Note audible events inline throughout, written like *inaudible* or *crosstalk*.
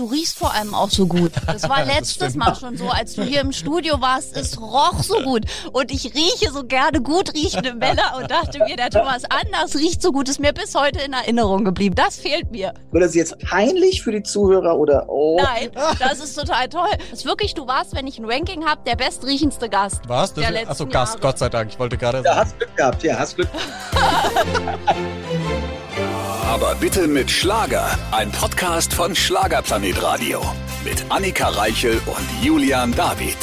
du riechst vor allem auch so gut. Das war *laughs* letztes Mal schon so, als du hier im Studio warst. Es roch so gut. Und ich rieche so gerne gut riechende Männer und dachte mir, der Thomas Anders riecht so gut. Ist mir bis heute in Erinnerung geblieben. Das fehlt mir. Wird das jetzt peinlich für die Zuhörer oder oh? Nein, *laughs* das ist total toll. Das ist wirklich, du warst, wenn ich ein Ranking habe, der bestriechendste Gast. Was? Der letzten Achso, Gast, Jahre. Gott sei Dank. Ich wollte gerade Ja, sagen. hast Glück gehabt, ja, hast Glück. *laughs* Aber bitte mit Schlager. Ein Podcast von Schlagerplanet Radio. Mit Annika Reichel und Julian David.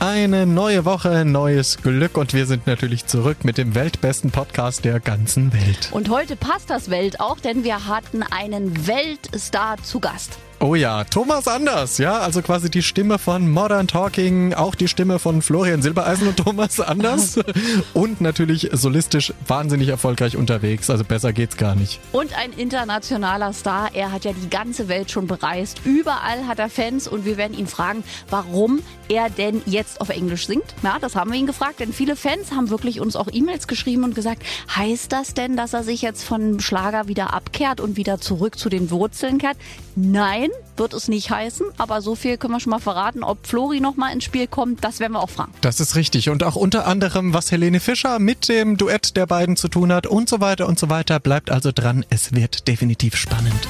Eine neue Woche, neues Glück und wir sind natürlich zurück mit dem weltbesten Podcast der ganzen Welt. Und heute passt das Welt auch, denn wir hatten einen Weltstar zu Gast. Oh ja, Thomas Anders, ja, also quasi die Stimme von Modern Talking, auch die Stimme von Florian Silbereisen und Thomas Anders *laughs* und natürlich solistisch wahnsinnig erfolgreich unterwegs, also besser geht's gar nicht. Und ein internationaler Star. Er hat ja die ganze Welt schon bereist. Überall hat er Fans und wir werden ihn fragen, warum er denn jetzt auf Englisch singt. Ja, das haben wir ihn gefragt, denn viele Fans haben wirklich uns auch E-Mails geschrieben und gesagt, heißt das denn, dass er sich jetzt von Schlager wieder abkehrt und wieder zurück zu den Wurzeln kehrt? Nein, wird es nicht heißen, aber so viel können wir schon mal verraten. Ob Flori noch mal ins Spiel kommt, das werden wir auch fragen. Das ist richtig und auch unter anderem, was Helene Fischer mit dem Duett der beiden zu tun hat und so weiter und so weiter. Bleibt also dran, es wird definitiv spannend.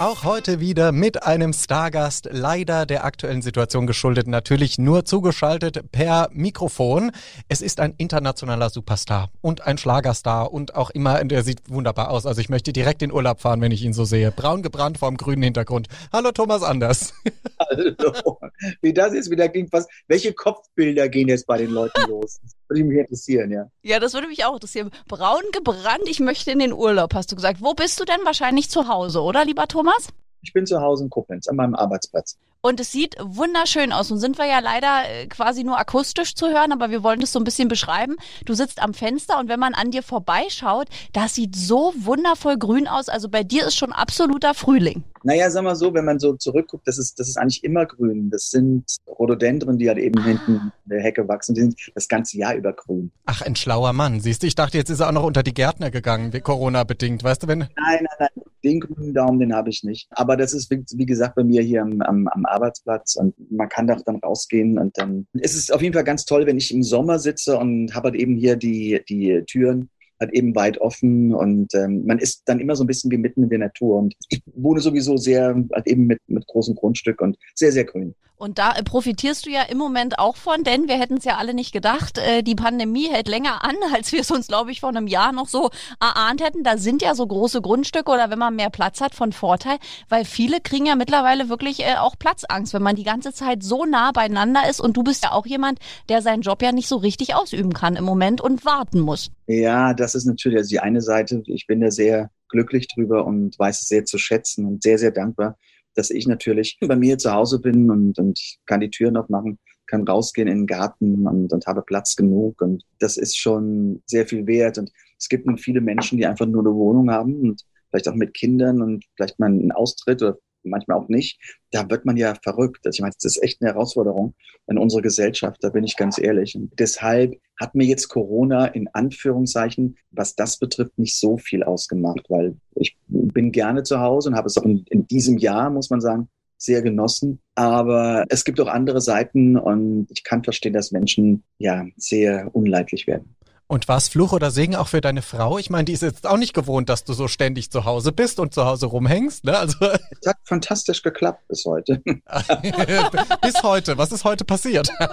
Auch heute wieder mit einem Stargast, leider der aktuellen Situation geschuldet, natürlich nur zugeschaltet per Mikrofon. Es ist ein internationaler Superstar und ein Schlagerstar und auch immer, der sieht wunderbar aus. Also ich möchte direkt in Urlaub fahren, wenn ich ihn so sehe. Braun gebrannt vorm grünen Hintergrund. Hallo Thomas Anders. *laughs* Hallo. Wie das jetzt wieder klingt, was, welche Kopfbilder gehen jetzt bei den Leuten los? Das würde mich interessieren, ja. Ja, das würde mich auch interessieren. Braun gebrannt, ich möchte in den Urlaub, hast du gesagt. Wo bist du denn wahrscheinlich zu Hause, oder, lieber Thomas? Ich bin zu Hause in Koblenz, an meinem Arbeitsplatz. Und es sieht wunderschön aus. Nun sind wir ja leider äh, quasi nur akustisch zu hören, aber wir wollen das so ein bisschen beschreiben. Du sitzt am Fenster und wenn man an dir vorbeischaut, das sieht so wundervoll grün aus. Also bei dir ist schon absoluter Frühling. Naja, sag mal so, wenn man so zurückguckt, das ist, das ist eigentlich immer grün. Das sind Rhododendren, die halt eben hinten in der Hecke wachsen. Die sind das ganze Jahr über grün. Ach, ein schlauer Mann. Siehst du, ich dachte, jetzt ist er auch noch unter die Gärtner gegangen, wie Corona-bedingt. Weißt du, wenn... Nein, nein, nein, den grünen Daumen, den habe ich nicht. Aber das ist, wie, wie gesagt, bei mir hier am, am, am Arbeitsplatz und man kann doch dann rausgehen und dann es ist auf jeden Fall ganz toll, wenn ich im Sommer sitze und habe halt eben hier die, die Türen halt eben weit offen und ähm, man ist dann immer so ein bisschen wie mitten in der Natur und ich wohne sowieso sehr halt eben mit, mit großem Grundstück und sehr, sehr grün. Und da äh, profitierst du ja im Moment auch von, denn wir hätten es ja alle nicht gedacht, äh, die Pandemie hält länger an, *laughs* als wir es uns, glaube ich, vor einem Jahr noch so erahnt hätten. Da sind ja so große Grundstücke oder wenn man mehr Platz hat von Vorteil, weil viele kriegen ja mittlerweile wirklich äh, auch Platzangst, wenn man die ganze Zeit so nah beieinander ist. Und du bist ja auch jemand, der seinen Job ja nicht so richtig ausüben kann im Moment und warten muss. Ja, das ist natürlich also die eine Seite. Ich bin da sehr glücklich drüber und weiß es sehr zu schätzen und sehr, sehr dankbar, dass ich natürlich *laughs* bei mir zu Hause bin und, und kann die Türen aufmachen, kann rausgehen in den Garten und, und habe Platz genug. Und das ist schon sehr viel wert. Und es gibt nun viele Menschen, die einfach nur eine Wohnung haben und vielleicht auch mit Kindern und vielleicht mal einen Austritt oder manchmal auch nicht. Da wird man ja verrückt. Also ich meine, das ist echt eine Herausforderung in unserer Gesellschaft, da bin ich ganz ehrlich. Und deshalb hat mir jetzt Corona in Anführungszeichen, was das betrifft, nicht so viel ausgemacht, weil ich bin gerne zu Hause und habe es auch in, in diesem Jahr, muss man sagen, sehr genossen. Aber es gibt auch andere Seiten und ich kann verstehen, dass Menschen ja sehr unleidlich werden. Und war es Fluch oder Segen auch für deine Frau? Ich meine, die ist jetzt auch nicht gewohnt, dass du so ständig zu Hause bist und zu Hause rumhängst. Ne? Also *laughs* Es hat fantastisch geklappt bis heute. *laughs* bis heute. Was ist heute passiert? *laughs* nein,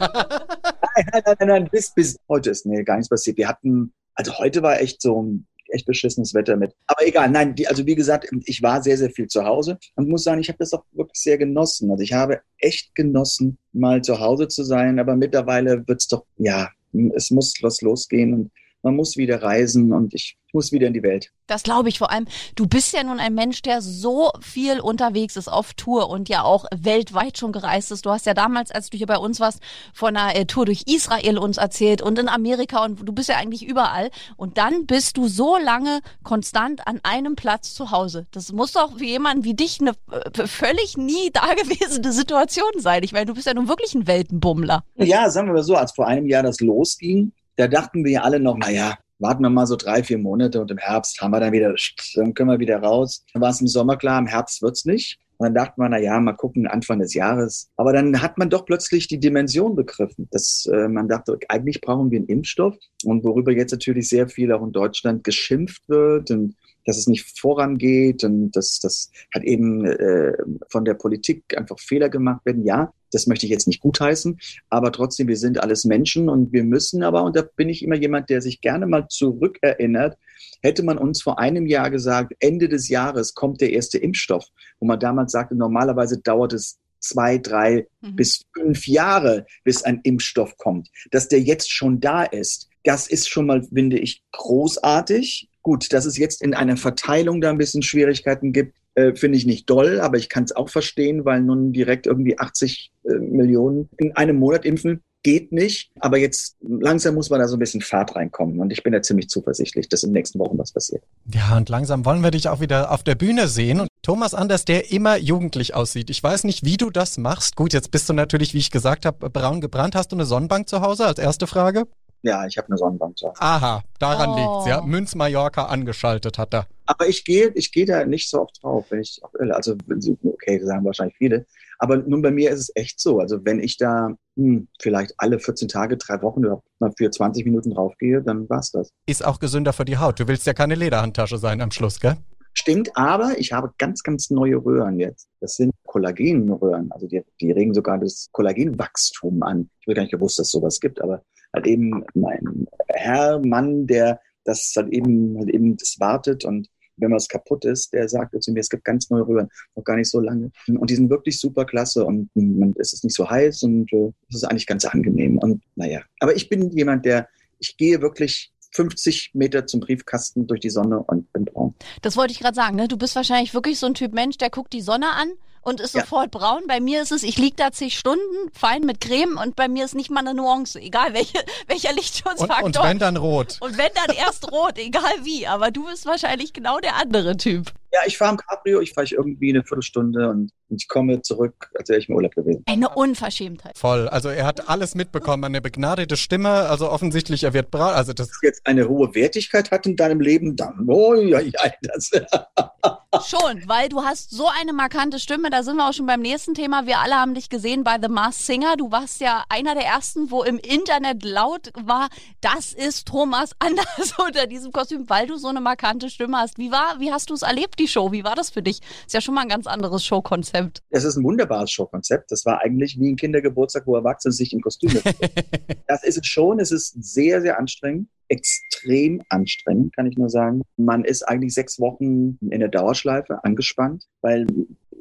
nein, nein, nein, bis, bis heute ist nee, gar nichts passiert. Wir hatten, also heute war echt so ein echt beschissenes Wetter mit. Aber egal, nein, die, also wie gesagt, ich war sehr, sehr viel zu Hause und muss sagen, ich habe das auch wirklich sehr genossen. Also ich habe echt genossen, mal zu Hause zu sein, aber mittlerweile wird's doch, ja, es muss was losgehen und man muss wieder reisen und ich muss wieder in die Welt. Das glaube ich vor allem. Du bist ja nun ein Mensch, der so viel unterwegs ist auf Tour und ja auch weltweit schon gereist ist. Du hast ja damals, als du hier bei uns warst, von einer äh, Tour durch Israel uns erzählt und in Amerika und du bist ja eigentlich überall. Und dann bist du so lange konstant an einem Platz zu Hause. Das muss doch für jemanden wie dich eine äh, völlig nie dagewesene Situation sein. Ich meine, du bist ja nun wirklich ein Weltenbummler. Ja, sagen wir mal so, als vor einem Jahr das losging, da dachten wir ja alle noch, na ja, warten wir mal so drei, vier Monate und im Herbst haben wir dann wieder, dann können wir wieder raus. Dann war es im Sommer klar, im Herbst wird's nicht. Und dann dachte man, na ja, mal gucken, Anfang des Jahres. Aber dann hat man doch plötzlich die Dimension begriffen, dass äh, man dachte, eigentlich brauchen wir einen Impfstoff. Und worüber jetzt natürlich sehr viel auch in Deutschland geschimpft wird und dass es nicht vorangeht und dass das hat eben äh, von der Politik einfach Fehler gemacht werden. Ja, das möchte ich jetzt nicht gutheißen, aber trotzdem, wir sind alles Menschen und wir müssen aber, und da bin ich immer jemand, der sich gerne mal zurückerinnert, hätte man uns vor einem Jahr gesagt, Ende des Jahres kommt der erste Impfstoff, wo man damals sagte, normalerweise dauert es zwei, drei mhm. bis fünf Jahre, bis ein Impfstoff kommt. Dass der jetzt schon da ist, das ist schon mal, finde ich, großartig. Gut, dass es jetzt in einer Verteilung da ein bisschen Schwierigkeiten gibt, äh, finde ich nicht doll, aber ich kann es auch verstehen, weil nun direkt irgendwie 80 äh, Millionen in einem Monat impfen geht nicht. Aber jetzt langsam muss man da so ein bisschen Fahrt reinkommen. Und ich bin da ziemlich zuversichtlich, dass in den nächsten Wochen was passiert. Ja, und langsam wollen wir dich auch wieder auf der Bühne sehen. Und Thomas Anders, der immer jugendlich aussieht. Ich weiß nicht, wie du das machst. Gut, jetzt bist du natürlich, wie ich gesagt habe, braun gebrannt. Hast du eine Sonnenbank zu Hause als erste Frage? Ja, ich habe eine Sonnenbank zu Hause. Aha, daran oh. liegt's, ja. Münz Mallorca angeschaltet hat er. Aber ich gehe, ich gehe da nicht so oft drauf, wenn ich also okay, das sagen wahrscheinlich viele. Aber nun bei mir ist es echt so. Also wenn ich da hm, vielleicht alle 14 Tage, drei Wochen mal für 20 Minuten draufgehe, dann war's das. Ist auch gesünder für die Haut. Du willst ja keine Lederhandtasche sein am Schluss, gell? Stimmt, aber ich habe ganz, ganz neue Röhren jetzt. Das sind Kollagenröhren. Also die, die regen sogar das Kollagenwachstum an. Ich habe gar nicht gewusst, dass es sowas gibt, aber halt eben mein Herr, Mann, der das halt eben, halt eben das wartet und wenn was kaputt ist, der sagt zu mir, es gibt ganz neue Röhren, noch gar nicht so lange. Und die sind wirklich super klasse und es ist nicht so heiß und äh, es ist eigentlich ganz angenehm. Und naja, aber ich bin jemand, der, ich gehe wirklich 50 Meter zum Briefkasten durch die Sonne und bin braun. Das wollte ich gerade sagen, ne? Du bist wahrscheinlich wirklich so ein Typ Mensch, der guckt die Sonne an und ist ja. sofort braun. Bei mir ist es, ich liege da zig Stunden, fein mit Creme und bei mir ist nicht mal eine Nuance, egal welche, *laughs* welcher Lichtschutzfaktor. Und, und wenn dann rot. Und wenn dann erst rot, egal wie. Aber du bist wahrscheinlich genau der andere Typ. Ja, ich fahre im Cabrio, ich fahre irgendwie eine Viertelstunde und ich komme zurück, als wäre ich im Urlaub gewesen. Eine Unverschämtheit. Voll. Also er hat alles mitbekommen, eine begnadete Stimme, also offensichtlich, er wird braun. Also das jetzt eine hohe Wertigkeit hat in deinem Leben, dann, oh ja, ja, das. *laughs* Schon, weil du hast so eine markante Stimme, da sind wir auch schon beim nächsten Thema. Wir alle haben dich gesehen bei The Masked Singer. Du warst ja einer der ersten, wo im Internet laut war, das ist Thomas Anders *laughs* unter diesem Kostüm, weil du so eine markante Stimme hast. Wie war, wie hast du es erlebt, die Show? Wie war das für dich? Ist ja schon mal ein ganz anderes Showkonzept. Es ist ein wunderbares Showkonzept. Das war eigentlich wie ein Kindergeburtstag, wo Erwachsene sich in Kostüme. *laughs* das ist es schon. Es ist sehr, sehr anstrengend extrem anstrengend, kann ich nur sagen. Man ist eigentlich sechs Wochen in der Dauerschleife angespannt, weil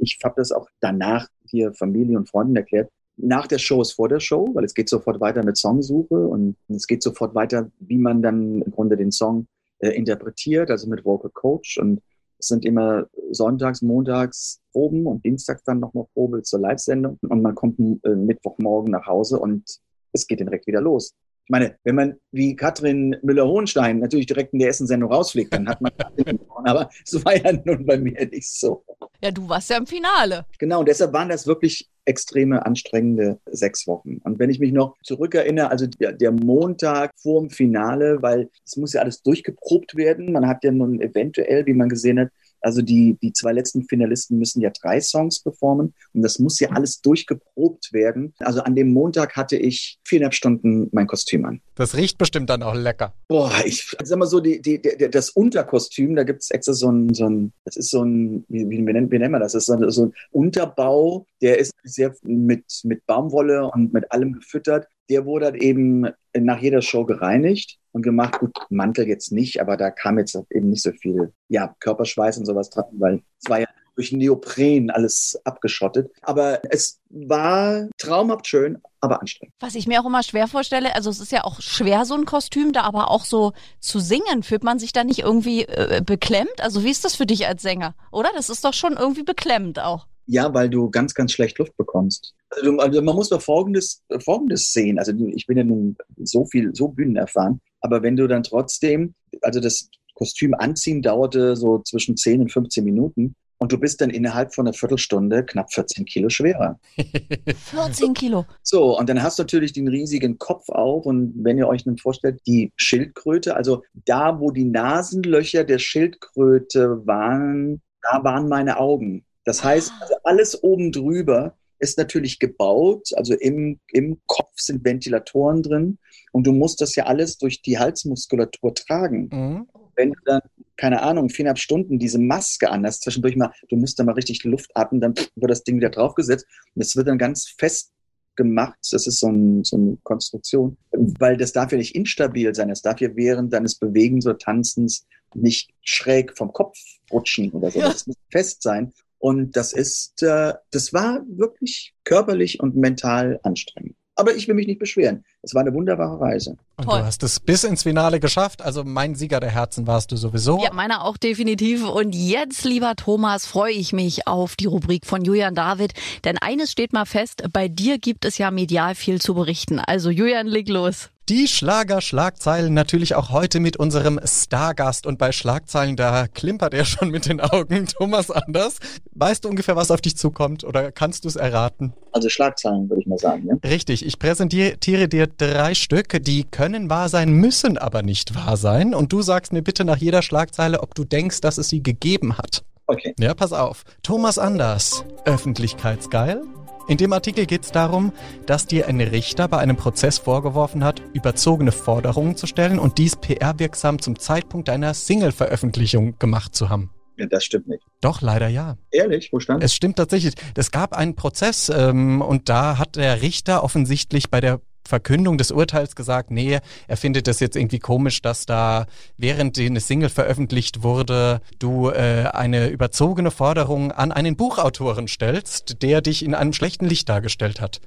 ich habe das auch danach hier Familie und Freunden erklärt. Nach der Show ist vor der Show, weil es geht sofort weiter mit Songsuche und es geht sofort weiter, wie man dann im Grunde den Song äh, interpretiert, also mit Vocal Coach und es sind immer sonntags, montags Proben und dienstags dann nochmal Probe zur Live-Sendung. Und man kommt äh, Mittwochmorgen nach Hause und es geht direkt wieder los. Ich meine, wenn man wie Katrin Müller-Hohenstein natürlich direkt in der Essen-Sendung rausfliegt, dann hat man *laughs* aber so war ja nun bei mir nicht so. Ja, du warst ja im Finale. Genau, und deshalb waren das wirklich extreme, anstrengende sechs Wochen. Und wenn ich mich noch zurückerinnere, also der, der Montag vor dem Finale, weil es muss ja alles durchgeprobt werden. Man hat ja nun eventuell, wie man gesehen hat, also die, die zwei letzten Finalisten müssen ja drei Songs performen und das muss ja alles durchgeprobt werden. Also an dem Montag hatte ich viereinhalb Stunden mein Kostüm an. Das riecht bestimmt dann auch lecker. Boah, ich sag mal so, die, die, die, das Unterkostüm, da gibt es extra so ein, so ein, das ist so ein, wie, wie, wie, nennen, wie nennen wir das? Das ist so ein, so ein Unterbau, der ist sehr mit, mit Baumwolle und mit allem gefüttert. Der wurde halt eben nach jeder Show gereinigt und gemacht. Gut, Mantel jetzt nicht, aber da kam jetzt eben nicht so viel ja, Körperschweiß und sowas dran, weil es war ja durch Neopren alles abgeschottet. Aber es war traumhaft schön, aber anstrengend. Was ich mir auch immer schwer vorstelle, also es ist ja auch schwer, so ein Kostüm da, aber auch so zu singen, fühlt man sich da nicht irgendwie äh, beklemmt? Also wie ist das für dich als Sänger, oder? Das ist doch schon irgendwie beklemmend auch. Ja, weil du ganz, ganz schlecht Luft bekommst. Also, also man muss doch Folgendes, Folgendes sehen. Also ich bin ja nun so viel, so Bühnen erfahren. Aber wenn du dann trotzdem, also das Kostüm anziehen dauerte so zwischen 10 und 15 Minuten. Und du bist dann innerhalb von einer Viertelstunde knapp 14 Kilo schwerer. *laughs* 14 Kilo. So, und dann hast du natürlich den riesigen Kopf auf. Und wenn ihr euch nun vorstellt, die Schildkröte, also da, wo die Nasenlöcher der Schildkröte waren, da waren meine Augen. Das heißt, Ah. also alles oben drüber ist natürlich gebaut, also im, im Kopf sind Ventilatoren drin und du musst das ja alles durch die Halsmuskulatur tragen. Mhm. Wenn du dann, keine Ahnung, viereinhalb Stunden diese Maske an hast, zwischendurch mal, du musst dann mal richtig Luft atmen, dann wird das Ding wieder draufgesetzt und es wird dann ganz fest gemacht. Das ist so, ein, so eine Konstruktion, weil das darf ja nicht instabil sein. Es darf ja während deines Bewegens oder Tanzens nicht schräg vom Kopf rutschen oder so. Ja. Das muss fest sein. Und das ist, äh, das war wirklich körperlich und mental anstrengend. Aber ich will mich nicht beschweren. Es war eine wunderbare Reise. Und Toll. du hast es bis ins Finale geschafft. Also mein Sieger der Herzen warst du sowieso. Ja, meiner auch definitiv. Und jetzt, lieber Thomas, freue ich mich auf die Rubrik von Julian David. Denn eines steht mal fest, bei dir gibt es ja medial viel zu berichten. Also Julian, leg los. Die Schlager-Schlagzeilen natürlich auch heute mit unserem Stargast. Und bei Schlagzeilen, da klimpert er schon mit den Augen. *laughs* Thomas Anders, weißt du ungefähr, was auf dich zukommt? Oder kannst du es erraten? Also Schlagzeilen, würde ich mal sagen. Ne? Richtig, ich präsentiere dir drei Stück, die können wahr sein, müssen aber nicht wahr sein. Und du sagst mir bitte nach jeder Schlagzeile, ob du denkst, dass es sie gegeben hat. Okay. Ja, pass auf. Thomas Anders, öffentlichkeitsgeil. In dem Artikel geht es darum, dass dir ein Richter bei einem Prozess vorgeworfen hat, überzogene Forderungen zu stellen und dies PR-wirksam zum Zeitpunkt deiner Single-Veröffentlichung gemacht zu haben. Ja, das stimmt nicht. Doch, leider ja. Ehrlich, wo stand Es stimmt tatsächlich. Es gab einen Prozess ähm, und da hat der Richter offensichtlich bei der Verkündung des Urteils gesagt, nee, er findet es jetzt irgendwie komisch, dass da während eine Single veröffentlicht wurde, du äh, eine überzogene Forderung an einen Buchautoren stellst, der dich in einem schlechten Licht dargestellt hat.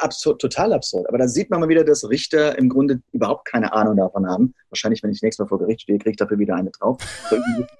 absurd, total absurd. Aber da sieht man mal wieder, dass Richter im Grunde überhaupt keine Ahnung davon haben. Wahrscheinlich, wenn ich nächstes Mal vor Gericht stehe, kriege ich dafür wieder eine drauf.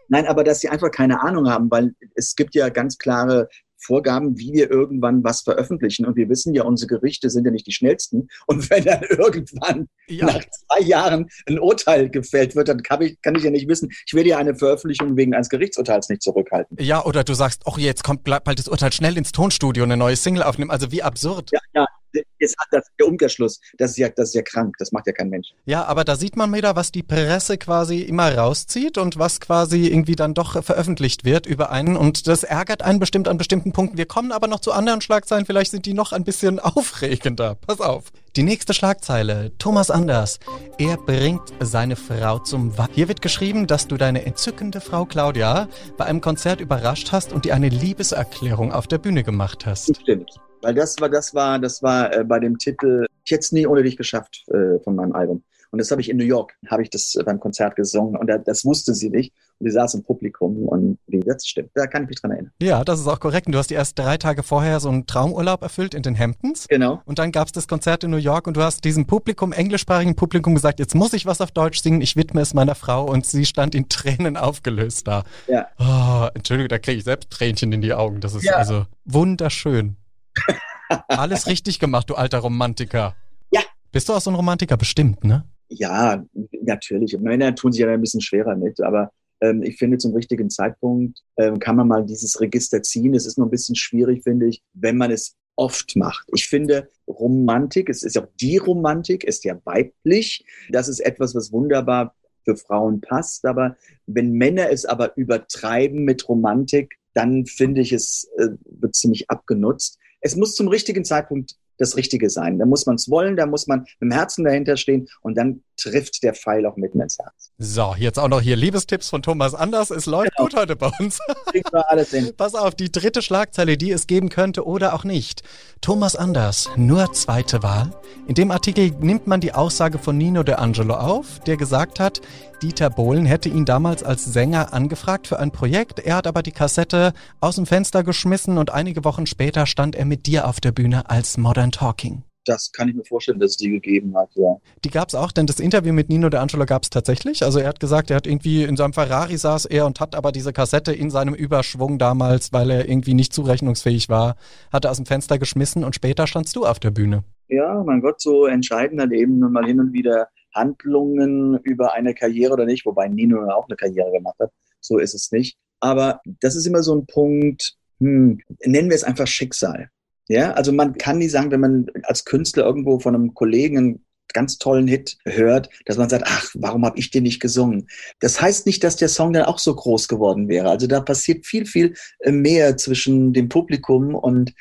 Nein, aber dass sie einfach keine Ahnung haben, weil es gibt ja ganz klare Vorgaben, wie wir irgendwann was veröffentlichen. Und wir wissen ja, unsere Gerichte sind ja nicht die schnellsten. Und wenn dann *laughs* irgendwann nach zwei Jahren ein Urteil gefällt wird, dann kann ich, kann ich ja nicht wissen, ich werde ja eine Veröffentlichung wegen eines Gerichtsurteils nicht zurückhalten. Ja, oder du sagst, oh, jetzt kommt bald das Urteil schnell ins Tonstudio und eine neue Single aufnehmen. Also wie absurd. Ja, ja, hat das der Umkehrschluss. Das ist ja, das ist ja krank. Das macht ja kein Mensch. Ja, aber da sieht man wieder, was die Presse quasi immer rauszieht und was quasi irgendwie dann doch veröffentlicht wird über einen. Und das ärgert einen bestimmt an bestimmten Punkten. Wir kommen aber noch zu anderen Schlagzeilen. Vielleicht sind die noch ein bisschen *laughs* aufregender. Pass auf. Die nächste Schlagzeile. Thomas Anders. Er bringt seine Frau zum Wein. Hier wird geschrieben, dass du deine entzückende Frau Claudia bei einem Konzert überrascht hast und dir eine Liebeserklärung auf der Bühne gemacht hast. Stimmt. Weil das war, das war, das war äh, bei dem Titel Ich hätte es nie ohne dich geschafft äh, von meinem Album. Und das habe ich in New York, habe ich das beim Konzert gesungen und da, das wusste sie nicht. Und die saß im Publikum und wie, das stimmt. Da kann ich mich dran erinnern. Ja, das ist auch korrekt. Und du hast dir erst drei Tage vorher so einen Traumurlaub erfüllt in den Hamptons. Genau. Und dann gab's das Konzert in New York und du hast diesem Publikum, englischsprachigen Publikum gesagt, jetzt muss ich was auf Deutsch singen, ich widme es meiner Frau und sie stand in Tränen aufgelöst da. Ja. Oh, Entschuldigung, da kriege ich selbst Tränchen in die Augen. Das ist Ja. also wunderschön. Alles richtig gemacht, du alter Romantiker. Ja. Bist du auch so ein Romantiker? Bestimmt, ne? Ja, natürlich. Männer tun sich ja ein bisschen schwerer mit, aber ähm, ich finde, zum richtigen Zeitpunkt ähm, kann man mal dieses Register ziehen. Es ist nur ein bisschen schwierig, finde ich, wenn man es oft macht. Ich finde, Romantik, es ist ja auch die Romantik, ist ja weiblich. Das ist etwas, was wunderbar für Frauen passt. Aber wenn Männer es aber übertreiben mit Romantik, dann finde ich, es äh, wird ziemlich abgenutzt. Es muss zum richtigen Zeitpunkt das Richtige sein. Da muss man es wollen, da muss man mit dem Herzen dahinter stehen und dann trifft der Pfeil auch mitten ins Herz. So, jetzt auch noch hier Liebestipps von Thomas Anders. Es läuft Genau. gut heute bei uns. *laughs* Kriegen wir alles hin. Pass auf, die dritte Schlagzeile, die es geben könnte oder auch nicht. Thomas Anders, nur zweite Wahl. In dem Artikel nimmt man die Aussage von Nino De Angelo auf, der gesagt hat, Dieter Bohlen hätte ihn damals als Sänger angefragt für ein Projekt. Er hat aber die Kassette aus dem Fenster geschmissen und einige Wochen später stand er mit dir auf der Bühne als Modern Talking. Das kann ich mir vorstellen, dass es die gegeben hat, ja. Die gab's auch, denn das Interview mit Nino De Angelo gab's tatsächlich. Also er hat gesagt, er hat irgendwie in seinem Ferrari saß er und hat aber diese Kassette in seinem Überschwung damals, weil er irgendwie nicht zurechnungsfähig war, hat er aus dem Fenster geschmissen und später standst du auf der Bühne. Ja, mein Gott, so entscheiden halt eben mal hin und wieder Handlungen über eine Karriere oder nicht, wobei Nino auch eine Karriere gemacht hat. So ist es nicht. Aber das ist immer so ein Punkt, hm, nennen wir es einfach Schicksal. Ja, also man kann nie sagen, wenn man als Künstler irgendwo von einem Kollegen ein ganz tollen Hit hört, dass man sagt, ach, warum habe ich den nicht gesungen? Das heißt nicht, dass der Song dann auch so groß geworden wäre. Also da passiert viel, viel äh, mehr zwischen dem Publikum und,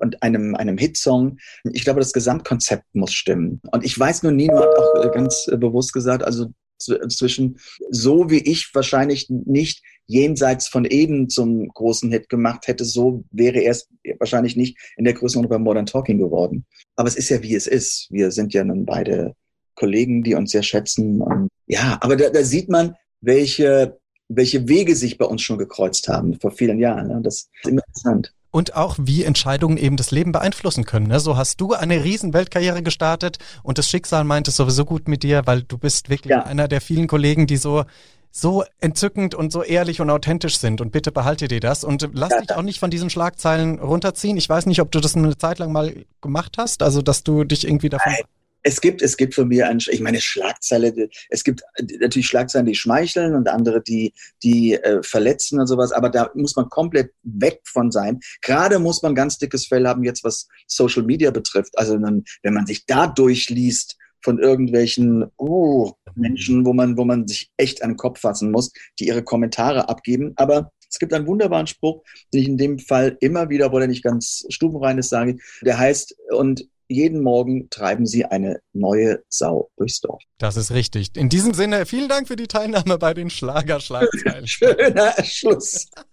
und einem, einem Hitsong. Ich glaube, das Gesamtkonzept muss stimmen. Und ich weiß nur, Nino hat auch äh, ganz äh, bewusst gesagt, also zwischen so wie ich wahrscheinlich nicht jenseits von Eden zum großen Hit gemacht hätte, so wäre er es wahrscheinlich nicht in der Größenordnung bei Modern Talking geworden. Aber es ist ja wie es ist. Wir sind ja nun beide Kollegen, die uns sehr schätzen. Und ja, aber da, da sieht man, welche, welche Wege sich bei uns schon gekreuzt haben vor vielen Jahren. Ne? Das ist immer interessant und auch wie Entscheidungen eben das Leben beeinflussen können. Ne? So hast du eine riesen Weltkarriere gestartet und das Schicksal meint es sowieso gut mit dir, weil du bist wirklich ja. einer der vielen Kollegen, die so so entzückend und so ehrlich und authentisch sind. Und bitte behalte dir das und lass ja, dich auch nicht von diesen Schlagzeilen runterziehen. Ich weiß nicht, ob du das eine Zeit lang mal gemacht hast, also dass du dich irgendwie davon. Nein es gibt, es gibt von mir, ein, ich meine Schlagzeile, es gibt natürlich Schlagzeilen, die schmeicheln und andere, die, die äh, verletzen und sowas, aber da muss man komplett weg von sein. Gerade muss man ganz dickes Fell haben jetzt, was Social Media betrifft. Also wenn, wenn man sich da durchliest von irgendwelchen oh, Menschen, wo man, wo man sich echt an den Kopf fassen muss, die ihre Kommentare abgeben. Aber es gibt einen wunderbaren Spruch, den ich in dem Fall immer wieder, obwohl er nicht ganz stubenrein ist, sage, der heißt, und jeden Morgen treiben sie eine neue Sau durchs Dorf. Das ist richtig. In diesem Sinne, vielen Dank für die Teilnahme bei den Schlagerschlagzeilen. *laughs* Schöner Schluss. *laughs*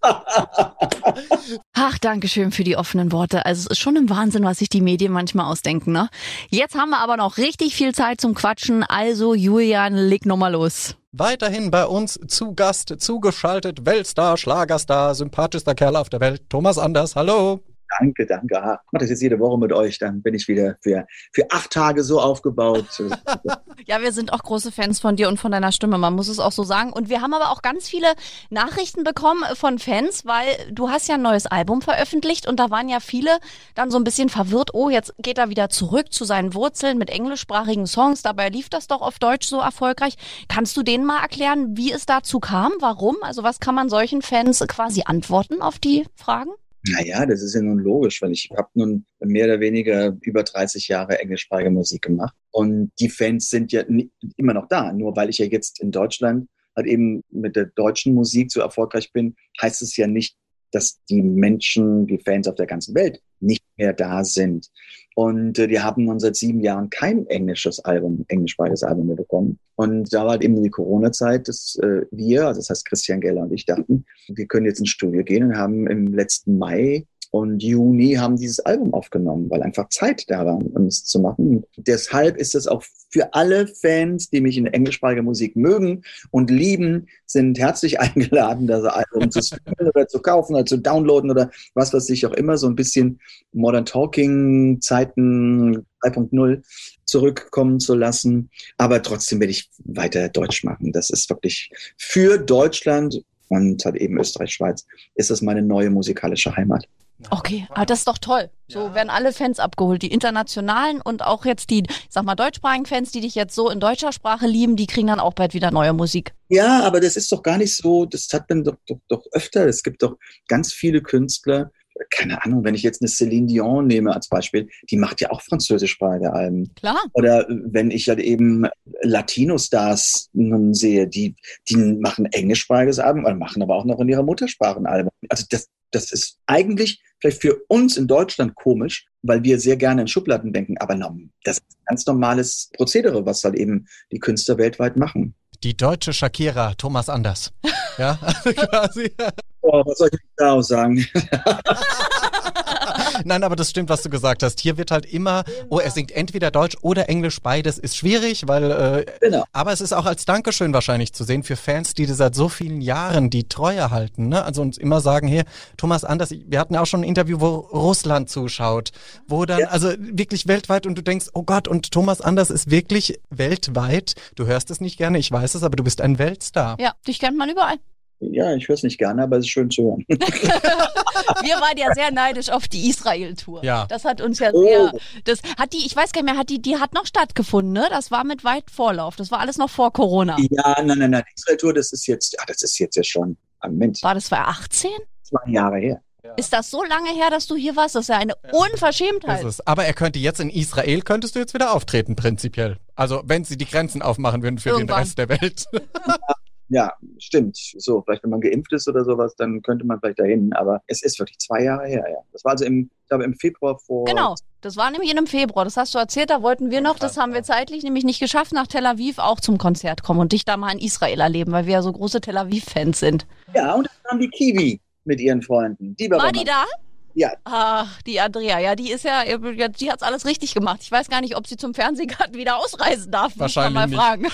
Ach, danke schön für die offenen Worte. Also es ist schon ein Wahnsinn, was sich die Medien manchmal ausdenken, ne? Jetzt haben wir aber noch richtig viel Zeit zum Quatschen. Also Julian, leg nochmal los. Weiterhin bei uns zu Gast, zugeschaltet, Weltstar, Schlagerstar, sympathischster Kerl auf der Welt, Thomas Anders. Hallo. Danke, danke. Ah, ich mache das jetzt jede Woche mit euch, dann bin ich wieder für, für acht Tage so aufgebaut. *laughs* *laughs* ja, wir sind auch große Fans von dir und von deiner Stimme, man muss es auch so sagen. Und wir haben aber auch ganz viele Nachrichten bekommen von Fans, weil du hast ja ein neues Album veröffentlicht und da waren ja viele dann so ein bisschen verwirrt, oh, jetzt geht er wieder zurück zu seinen Wurzeln mit englischsprachigen Songs, dabei lief das doch auf Deutsch so erfolgreich. Kannst du denen mal erklären, wie es dazu kam, warum? Also was kann man solchen Fans quasi antworten auf die Fragen? Naja, das ist ja nun logisch, weil ich habe nun mehr oder weniger über 30 Jahre englischsprachige Musik gemacht. Und die Fans sind ja immer noch da. Nur weil ich ja jetzt in Deutschland halt eben mit der deutschen Musik so erfolgreich bin, heißt es ja nicht, dass die Menschen, die Fans auf der ganzen Welt nicht mehr da sind. Und äh, wir haben nun seit sieben Jahren kein englisches Album, englischsprachiges Album mehr bekommen. Und da war halt eben die Corona-Zeit, dass äh, wir, also das heißt Christian Geller und ich dachten, wir können jetzt ins Studio gehen und haben im letzten Mai und Juni haben dieses Album aufgenommen, weil einfach Zeit da war, um es zu machen. Deshalb ist es auch für alle Fans, die mich in englischsprachiger Musik mögen und lieben, sind herzlich *laughs* eingeladen, das Album zu streamen oder zu kaufen oder zu downloaden oder was weiß ich auch immer, so ein bisschen Modern Talking Zeiten 3.0 zurückkommen zu lassen. Aber trotzdem werde ich weiter Deutsch machen. Das ist wirklich für Deutschland und halt eben Österreich, Schweiz, ist das meine neue musikalische Heimat. Okay, aber das ist doch toll. So ja. werden alle Fans abgeholt, die internationalen und auch jetzt die, ich sag mal, deutschsprachigen Fans, die dich jetzt so in deutscher Sprache lieben, die kriegen dann auch bald wieder neue Musik. Ja, aber das ist doch gar nicht so, das hat man doch, doch, doch öfter. Es gibt doch ganz viele Künstler, keine Ahnung, wenn ich jetzt eine Céline Dion nehme als Beispiel, die macht ja auch französischsprachige Alben. Klar. Oder wenn ich halt eben Latino-Stars sehe, die, die machen englischsprachiges Album, machen aber auch noch in ihrer Muttersprache ein Album. Also das, das ist eigentlich vielleicht für uns in Deutschland komisch, weil wir sehr gerne in Schubladen denken, aber das ist ein ganz normales Prozedere, was halt eben die Künstler weltweit machen. Die deutsche Shakira, Thomas Anders. Ja, also *laughs* quasi. Oh, was soll ich da auch sagen? *laughs* Nein, aber das stimmt, was du gesagt hast. Hier wird halt immer, oh, er singt entweder Deutsch oder Englisch, beides ist schwierig, weil, äh, genau. aber es ist auch als Dankeschön wahrscheinlich zu sehen für Fans, die seit so vielen Jahren die Treue halten, ne? Also uns immer sagen, hier, Thomas Anders, wir hatten ja auch schon ein Interview, wo Russland zuschaut, wo dann, ja. also wirklich weltweit und du denkst, oh Gott, und Thomas Anders ist wirklich weltweit. Du hörst es nicht gerne, ich weiß es, aber du bist ein Weltstar. Ja, dich kennt man überall. Ja, ich höre es nicht gerne, aber es ist schön zu hören. *laughs* Wir waren ja sehr neidisch auf die Israel-Tour. Ja. Das hat uns ja sehr. Oh. Das hat die, ich weiß gar nicht mehr, hat die, die hat noch stattgefunden, ne? Das war mit weit Vorlauf. Das war alles noch vor Corona. Ja, nein, nein, nein. Die Israel-Tour, das ist jetzt, ja, das ist jetzt ja schon am Moment. War das 2018? Zwei Jahre her. Ist das so lange her, dass du hier warst? Das ist ja eine Unverschämtheit. Ist es. Aber er könnte jetzt in Israel, könntest du jetzt wieder auftreten, prinzipiell. Also wenn sie die Grenzen aufmachen würden für Irgendwann. den Rest der Welt. *laughs* *laughs* Ja, stimmt. So, vielleicht wenn man geimpft ist oder sowas, dann könnte man vielleicht dahin. Aber es ist wirklich zwei Jahre her, ja. Das war also im, ich glaube, im Februar vor. Genau, das war nämlich in einem Februar. Das hast du erzählt, da wollten wir noch, das haben wir zeitlich nämlich nicht geschafft, nach Tel Aviv auch zum Konzert kommen und dich da mal in Israel erleben, weil wir ja so große Tel Aviv-Fans sind. Ja, und dann kam die Kiwi mit ihren Freunden. Die war, die da? Ja. Ach, die Andrea, ja, die ist ja, ja, die hat's alles richtig gemacht. Ich weiß gar nicht, ob sie zum Fernsehgarten wieder ausreisen darf. Muss man Wahrscheinlich mal nicht. fragen.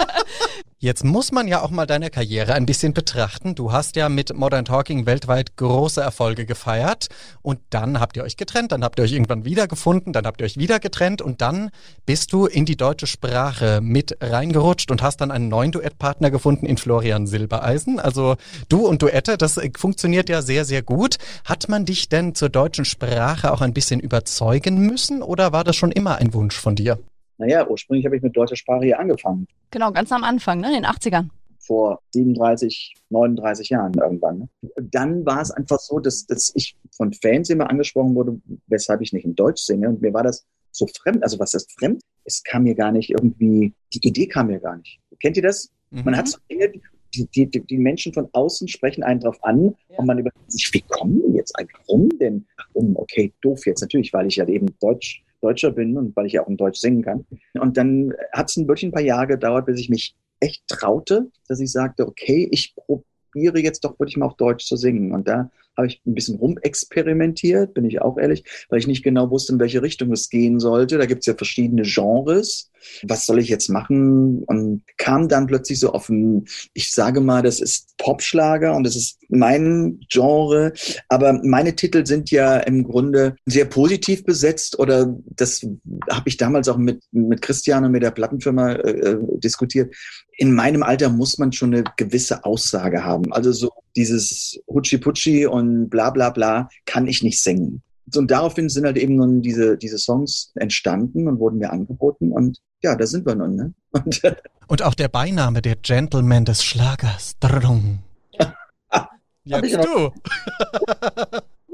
*laughs* Jetzt muss man ja auch mal deine Karriere ein bisschen betrachten. Du hast ja mit Modern Talking weltweit große Erfolge gefeiert und dann habt ihr euch getrennt, dann habt ihr euch irgendwann wiedergefunden, dann habt ihr euch wieder getrennt und dann bist du in die deutsche Sprache mit reingerutscht und hast dann einen neuen Duettpartner gefunden in Florian Silbereisen. Also du und Duette, das funktioniert ja sehr, sehr gut. Hat man dich denn zur deutschen Sprache auch ein bisschen überzeugen müssen oder war das schon immer ein Wunsch von dir? Naja, ursprünglich habe ich mit deutscher Sprache hier angefangen. Genau, ganz am Anfang, ne, in den 80ern. Vor 37, 39 Jahren irgendwann. Ne? Dann war es einfach so, dass, dass ich von Fans immer angesprochen wurde, weshalb ich nicht in Deutsch singe. Und mir war das so fremd. Also was ist fremd? Es kam mir gar nicht irgendwie, die Idee kam mir gar nicht. Kennt ihr das? Man Mhm. hat so Dinge, die, die, die, die Menschen von außen sprechen einen drauf an und man überlegt sich, wie kommen die jetzt eigentlich? Warum denn? Ach, um, okay, doof jetzt natürlich, weil ich ja eben Deutsch, Deutscher bin und weil ich ja auch in Deutsch singen kann. Und dann hat es ein wirklich ein paar Jahre gedauert, bis ich mich echt traute, dass ich sagte, okay, ich probiere jetzt doch wirklich mal auf Deutsch zu singen. Und da habe ich ein bisschen rumexperimentiert, bin ich auch ehrlich, weil ich nicht genau wusste, in welche Richtung es gehen sollte. Da gibt es ja verschiedene Genres. Was soll ich jetzt machen? Und kam dann plötzlich so auf ein, ich sage mal, das ist Popschlager und das ist mein Genre. Aber meine Titel sind ja im Grunde sehr positiv besetzt oder das habe ich damals auch mit, mit Christian und mit der Plattenfirma äh, diskutiert. In meinem Alter muss man schon eine gewisse Aussage haben. Also so dieses Hutschi-Putschi und bla bla bla kann ich nicht singen. Und daraufhin sind halt eben nun diese, diese Songs entstanden und wurden mir angeboten und ja, da sind wir nun. Ne? *laughs* Und, Und auch der Beiname, der Gentleman des Schlagers. Drrrung. Hab ich Jetzt du.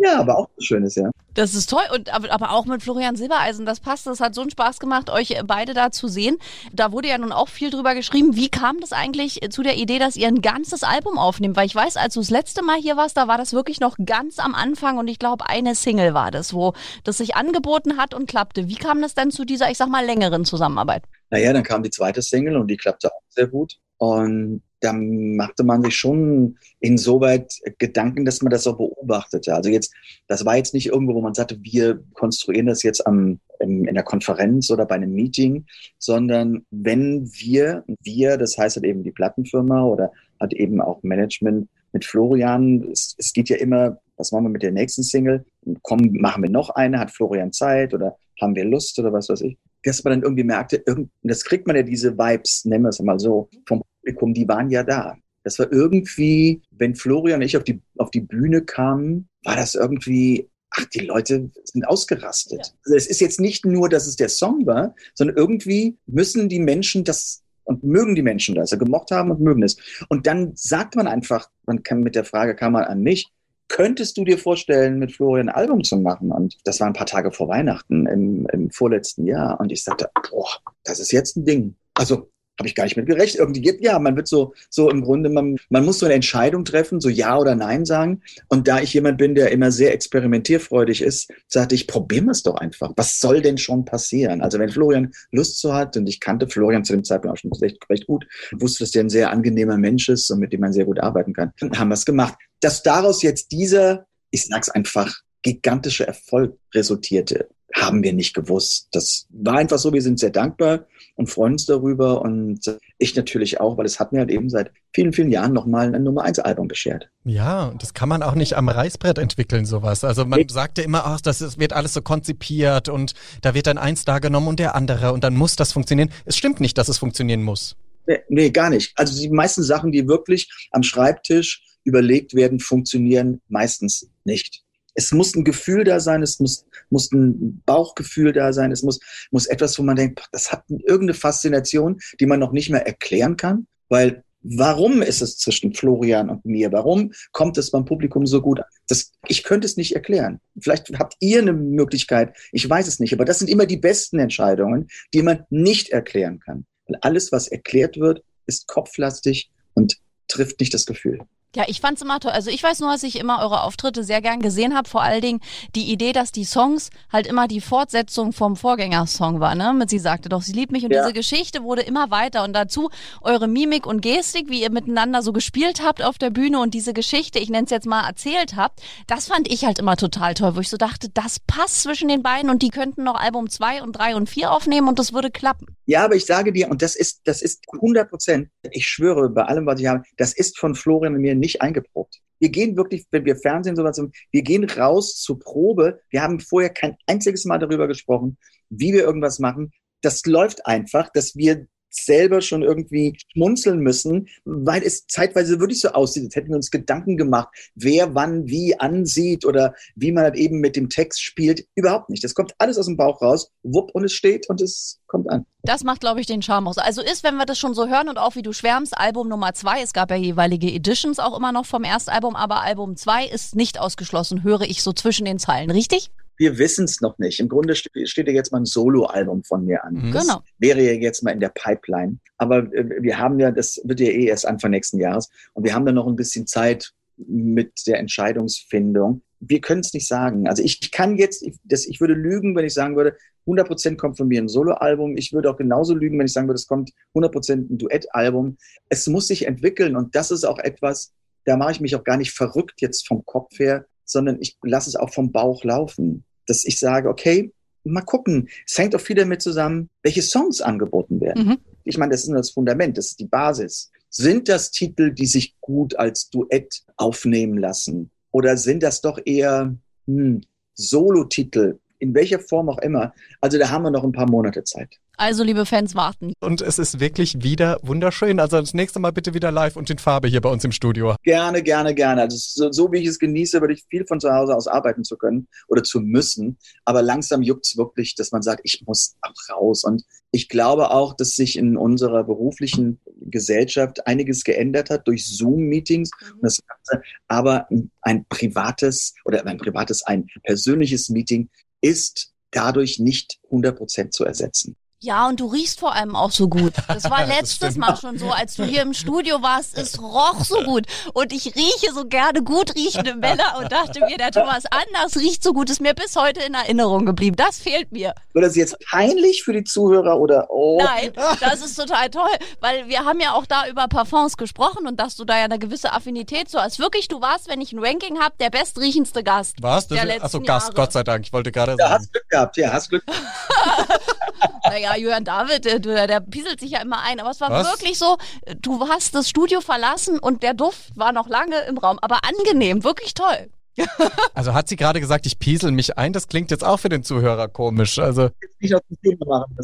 Ja, aber auch was Schönes, ja. Das ist toll und aber, auch mit Florian Silbereisen, das passt. Das hat so einen Spaß gemacht, euch beide da zu sehen. Da wurde ja nun auch viel drüber geschrieben. Wie kam das eigentlich zu der Idee, dass ihr ein ganzes Album aufnehmt? Weil ich weiß, als du das letzte Mal hier warst, da war das wirklich noch ganz am Anfang und ich glaube, eine Single war das, wo das sich angeboten hat und klappte. Wie kam das denn zu dieser, ich sag mal, längeren Zusammenarbeit? Naja, dann kam die zweite Single und die klappte auch sehr gut. Und da machte man sich schon insoweit Gedanken, dass man das auch beobachtete. Also jetzt, das war jetzt nicht irgendwo, wo man sagte, wir konstruieren das jetzt am, in, in der Konferenz oder bei einem Meeting, sondern wenn wir, wir, das heißt halt eben die Plattenfirma oder hat eben auch Management mit Florian, es, es geht ja immer, was machen wir mit der nächsten Single? Kommen, machen wir noch eine? Hat Florian Zeit oder haben wir Lust oder was weiß ich? Dass man dann irgendwie merkte, irgend, das kriegt man ja diese Vibes, nennen wir es mal so, vom Publikum, die waren ja da. Das war irgendwie, wenn Florian und ich auf die, auf die Bühne kamen, war das irgendwie, ach, die Leute sind ausgerastet. Ja. Also es ist jetzt nicht nur, dass es der Song war, sondern irgendwie müssen die Menschen das und mögen die Menschen das, also gemocht haben und mögen es. Und dann sagt man einfach, man kann mit der Frage, kam man an mich, könntest du dir vorstellen, mit Florian ein Album zu machen? Und das war ein paar Tage vor Weihnachten im, im vorletzten Jahr. Und ich sagte, boah, das ist jetzt ein Ding. Also habe ich gar nicht mit gerechnet. Irgendwie gibt, ja, man wird so, so im Grunde, man, man muss so eine Entscheidung treffen, so Ja oder Nein sagen. Und da ich jemand bin, der immer sehr experimentierfreudig ist, sagte ich, probieren wir es doch einfach. Was soll denn schon passieren? Also wenn Florian Lust zu hat, und ich kannte Florian zu dem Zeitpunkt auch schon recht, recht gut, wusste, dass der ein sehr angenehmer Mensch ist und mit dem man sehr gut arbeiten kann, haben wir es gemacht. Dass daraus jetzt dieser, ich sag's einfach, gigantische Erfolg resultierte, haben wir nicht gewusst. Das war einfach so, wir sind sehr dankbar und freuen uns darüber und ich natürlich auch, weil es hat mir halt eben seit vielen, vielen Jahren nochmal ein Nummer 1 Album beschert. Ja, und das kann man auch nicht am Reißbrett entwickeln, sowas. Also man sagt ja immer, ach, das ist, wird alles so konzipiert und da wird dann eins da genommen und der andere und dann muss das funktionieren. Es stimmt nicht, dass es funktionieren muss. Nee, nee, gar nicht. Also die meisten Sachen, die wirklich am Schreibtisch überlegt werden, funktionieren meistens nicht. Es muss ein Gefühl da sein, es muss, muss ein Bauchgefühl da sein, es muss, muss etwas, wo man denkt, das hat irgendeine Faszination, die man noch nicht mehr erklären kann, weil Warum ist es zwischen Florian und mir? Warum kommt es beim Publikum so gut? Das, ich könnte es nicht erklären. Vielleicht habt ihr eine Möglichkeit. Ich weiß es nicht. Aber das sind immer die besten Entscheidungen, die man nicht erklären kann. Weil alles, was erklärt wird, ist kopflastig und trifft nicht das Gefühl. Ja, ich fand's immer toll. Also ich weiß nur, dass ich immer eure Auftritte sehr gern gesehen habe. Vor allen Dingen die Idee, dass die Songs halt immer die Fortsetzung vom Vorgängersong war, ne? Mit sie sagte doch, sie liebt mich. Und ja. diese Geschichte wurde immer weiter. Und dazu eure Mimik und Gestik, wie ihr miteinander so gespielt habt auf der Bühne und diese Geschichte, ich nenne es jetzt mal, erzählt habt, das fand ich halt immer total toll, wo ich so dachte, das passt zwischen den beiden und die könnten noch Album zwei und drei und vier aufnehmen und das würde klappen. Ja, aber ich sage dir, und das ist, das ist 100 Prozent, ich schwöre bei allem, was ich habe, das ist von Florian und mir nicht eingeprobt. Wir gehen wirklich, wenn wir Fernsehen sowas, wir gehen raus zur Probe. Wir haben vorher kein einziges Mal darüber gesprochen, wie wir irgendwas machen. Das läuft einfach, dass wir selber schon irgendwie schmunzeln müssen, weil es zeitweise wirklich so aussieht, als hätten wir uns Gedanken gemacht, wer wann wie ansieht oder wie man halt eben mit dem Text spielt. Überhaupt nicht. Das kommt alles aus dem Bauch raus, wupp, und es steht und es kommt an. Das macht, glaube ich, den Charme aus. Also ist, wenn wir das schon so hören und auch wie du schwärmst, Album Nummer zwei, es gab ja jeweilige Editions auch immer noch vom Erstalbum, aber Album zwei ist nicht ausgeschlossen, höre ich so zwischen den Zeilen, richtig? Wir wissen es noch nicht. Im Grunde steht ja jetzt mal ein Solo-Album von mir an. Mhm. Genau. wäre ja jetzt mal in der Pipeline. Aber äh, wir haben ja, das wird ja eh erst Anfang nächsten Jahres. Und wir haben dann noch ein bisschen Zeit mit der Entscheidungsfindung. Wir können es nicht sagen. Also ich, ich kann jetzt, ich, das, ich würde lügen, wenn ich sagen würde, 100% kommt von mir ein Soloalbum. Ich würde auch genauso lügen, wenn ich sagen würde, es kommt 100% ein Duettalbum. Es muss sich entwickeln und das ist auch etwas, da mache ich mich auch gar nicht verrückt jetzt vom Kopf her, sondern ich lasse es auch vom Bauch laufen. Dass ich sage, okay, mal gucken. Es hängt auch viel damit zusammen, welche Songs angeboten werden. Mhm. Ich meine, das ist nur das Fundament, das ist die Basis. Sind das Titel, die sich gut als Duett aufnehmen lassen? Oder sind das doch eher hm, Solo-Titel, in welcher Form auch immer. Also da haben wir noch ein paar Monate Zeit. Also, liebe Fans, warten. Und es ist wirklich wieder wunderschön. Also das nächste Mal bitte wieder live und in Farbe hier bei uns im Studio. Gerne, gerne, gerne. Also so, so wie ich es genieße, würde ich viel von zu Hause aus arbeiten zu können oder zu müssen. Aber langsam juckt es wirklich, dass man sagt, ich muss auch raus. Und ich glaube auch, dass sich in unserer beruflichen Gesellschaft einiges geändert hat durch Zoom-Meetings. Mhm. Aber ein privates oder ein privates, ein persönliches Meeting ist dadurch nicht 100 Prozent zu ersetzen. Ja, und du riechst vor allem auch so gut. Das war *laughs* letztes Mal schon so, als du hier im Studio warst. Es roch so gut. Und ich rieche so gerne gut riechende Männer und dachte mir, der Thomas Anders riecht so gut, ist mir bis heute in Erinnerung geblieben. Das fehlt mir. Wird das jetzt peinlich für die Zuhörer oder oh? Nein, das ist total toll, weil wir haben ja auch da über Parfums gesprochen und dass du da ja eine gewisse Affinität so hast. Wirklich, du warst, wenn ich ein Ranking habe, der bestriechendste Gast. Was? Achso, Gast, Jahre. Gott sei Dank. Ich wollte gerade sagen. Ja, hast Glück gehabt. Ja, hast Glück. *laughs* *laughs* naja, Jörn David, der, der pieselt sich ja immer ein. Aber es war Was? wirklich so, du hast das Studio verlassen und der Duft war noch lange im Raum. Aber angenehm, wirklich toll. *laughs* also hat sie gerade gesagt, ich piesel mich ein. Das klingt jetzt auch für den Zuhörer komisch. Also nicht auf Thema machen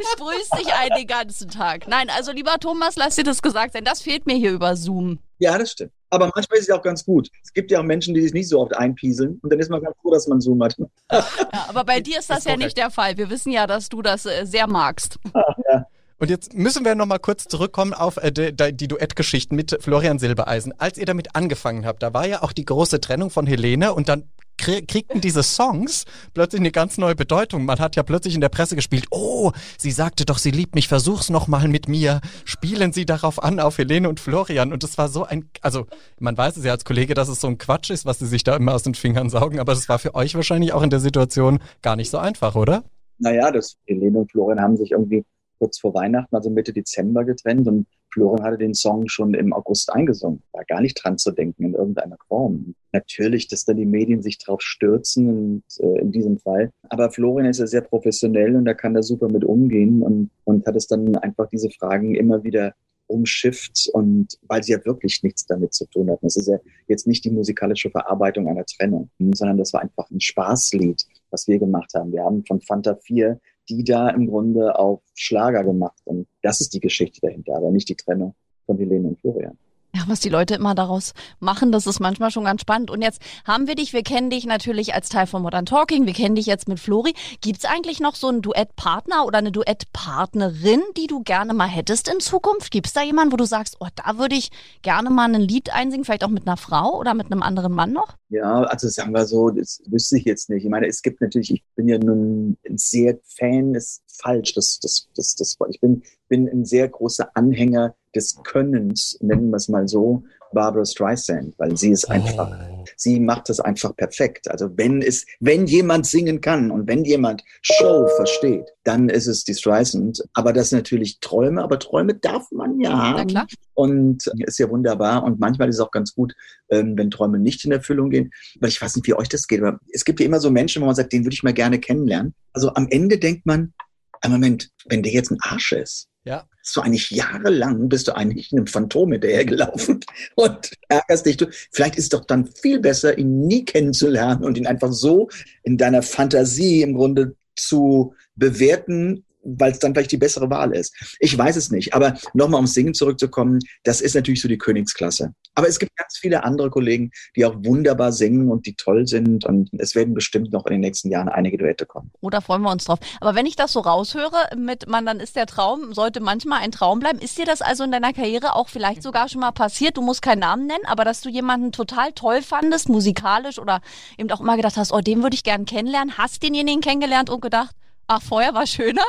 du sprühst dich ein den ganzen Tag. Nein, also lieber Thomas, lass dir das gesagt sein. Das fehlt mir hier über Zoom. Ja, das stimmt. Aber manchmal ist es auch ganz gut. Es gibt ja auch Menschen, die sich nicht so oft einpieseln und dann ist man ganz froh, dass man Zoom hat. Ja, aber bei *laughs* dir ist das, das ja nicht der Fall. Wir wissen ja, dass du das äh, sehr magst. Ach, ja. Und jetzt müssen wir noch mal kurz zurückkommen auf äh, die, die Duettgeschichten mit Florian Silbereisen. Als ihr damit angefangen habt, da war ja auch die große Trennung von Helene und dann kriegten diese Songs plötzlich eine ganz neue Bedeutung. Man hat ja plötzlich in der Presse gespielt, oh, sie sagte doch, sie liebt mich, versuch's noch mal mit mir. Spielen Sie darauf an, auf Helene und Florian. Und es war so ein, also man weiß es ja als Kollege, dass es so ein Quatsch ist, was sie sich da immer aus den Fingern saugen, aber das war für euch wahrscheinlich auch in der Situation gar nicht so einfach, oder? Naja, das Helene und Florian haben sich irgendwie kurz vor Weihnachten, also Mitte Dezember getrennt und Florian hatte den Song schon im August eingesungen. War gar nicht dran zu denken in irgendeiner Form. Natürlich, dass da die Medien sich drauf stürzen und, äh, in diesem Fall. Aber Florian ist ja sehr professionell und er kann da super mit umgehen und, und hat es dann einfach diese Fragen immer wieder umschifft und weil sie ja wirklich nichts damit zu tun hatten. Es ist ja jetzt nicht die musikalische Verarbeitung einer Trennung, sondern das war einfach ein Spaßlied, was wir gemacht haben. Wir haben von Fanta 4 die da im Grunde auf Schlager gemacht. Und das ist die Geschichte dahinter, aber nicht die Trennung von Helene und Florian. Ja, was die Leute immer daraus machen, das ist manchmal schon ganz spannend. Und jetzt haben wir dich, wir kennen dich natürlich als Teil von Modern Talking, wir kennen dich jetzt mit Flori. Gibt's eigentlich noch so einen Duettpartner oder eine Duettpartnerin, die du gerne mal hättest in Zukunft? Gibt's da jemanden, wo du sagst, oh, da würde ich gerne mal ein Lied einsingen, vielleicht auch mit einer Frau oder mit einem anderen Mann noch? Ja, also sagen wir so, das wüsste ich jetzt nicht. Ich meine, es gibt natürlich, ich bin ja nun ein sehr Fan, ist falsch, das, das, das, das, ich bin, bin ein sehr großer Anhänger des Könnens, nennen wir es mal so, Barbara Streisand, weil sie ist einfach, oh. sie macht das einfach perfekt. Also wenn es, wenn jemand singen kann und wenn jemand Show versteht, dann ist es die Streisand. Aber das sind natürlich Träume, aber Träume darf man ja haben. klar. Und ist ja wunderbar. Und manchmal ist es auch ganz gut, ähm, wenn Träume nicht in Erfüllung gehen. Weil ich weiß nicht, wie euch das geht, aber es gibt ja immer so Menschen, wo man sagt, den würde ich mal gerne kennenlernen. Also am Ende denkt man, ein Moment, wenn der jetzt ein Arsch ist, ja. Du eigentlich jahrelang bist du eigentlich einem Phantom hinterhergelaufen *laughs* und ärgerst dich. Du, vielleicht ist es doch dann viel besser, ihn nie kennenzulernen und ihn einfach so in deiner Fantasie im Grunde zu bewerten, weil es dann vielleicht die bessere Wahl ist. Ich weiß es nicht. Aber nochmal ums Singen zurückzukommen, das ist natürlich so die Königsklasse. Aber es gibt ganz viele andere Kollegen, die auch wunderbar singen und die toll sind. Und es werden bestimmt noch in den nächsten Jahren einige Duette kommen. Oh, freuen wir uns drauf. Aber wenn ich das so raushöre, mit man, dann ist der Traum, sollte manchmal ein Traum bleiben. Ist dir das also in deiner Karriere auch vielleicht sogar schon mal passiert? Du musst keinen Namen nennen, aber dass du jemanden total toll fandest, musikalisch oder eben auch immer gedacht hast, oh, den würde ich gern kennenlernen. Hast denjenigen kennengelernt und gedacht, Ach, vorher war schöner?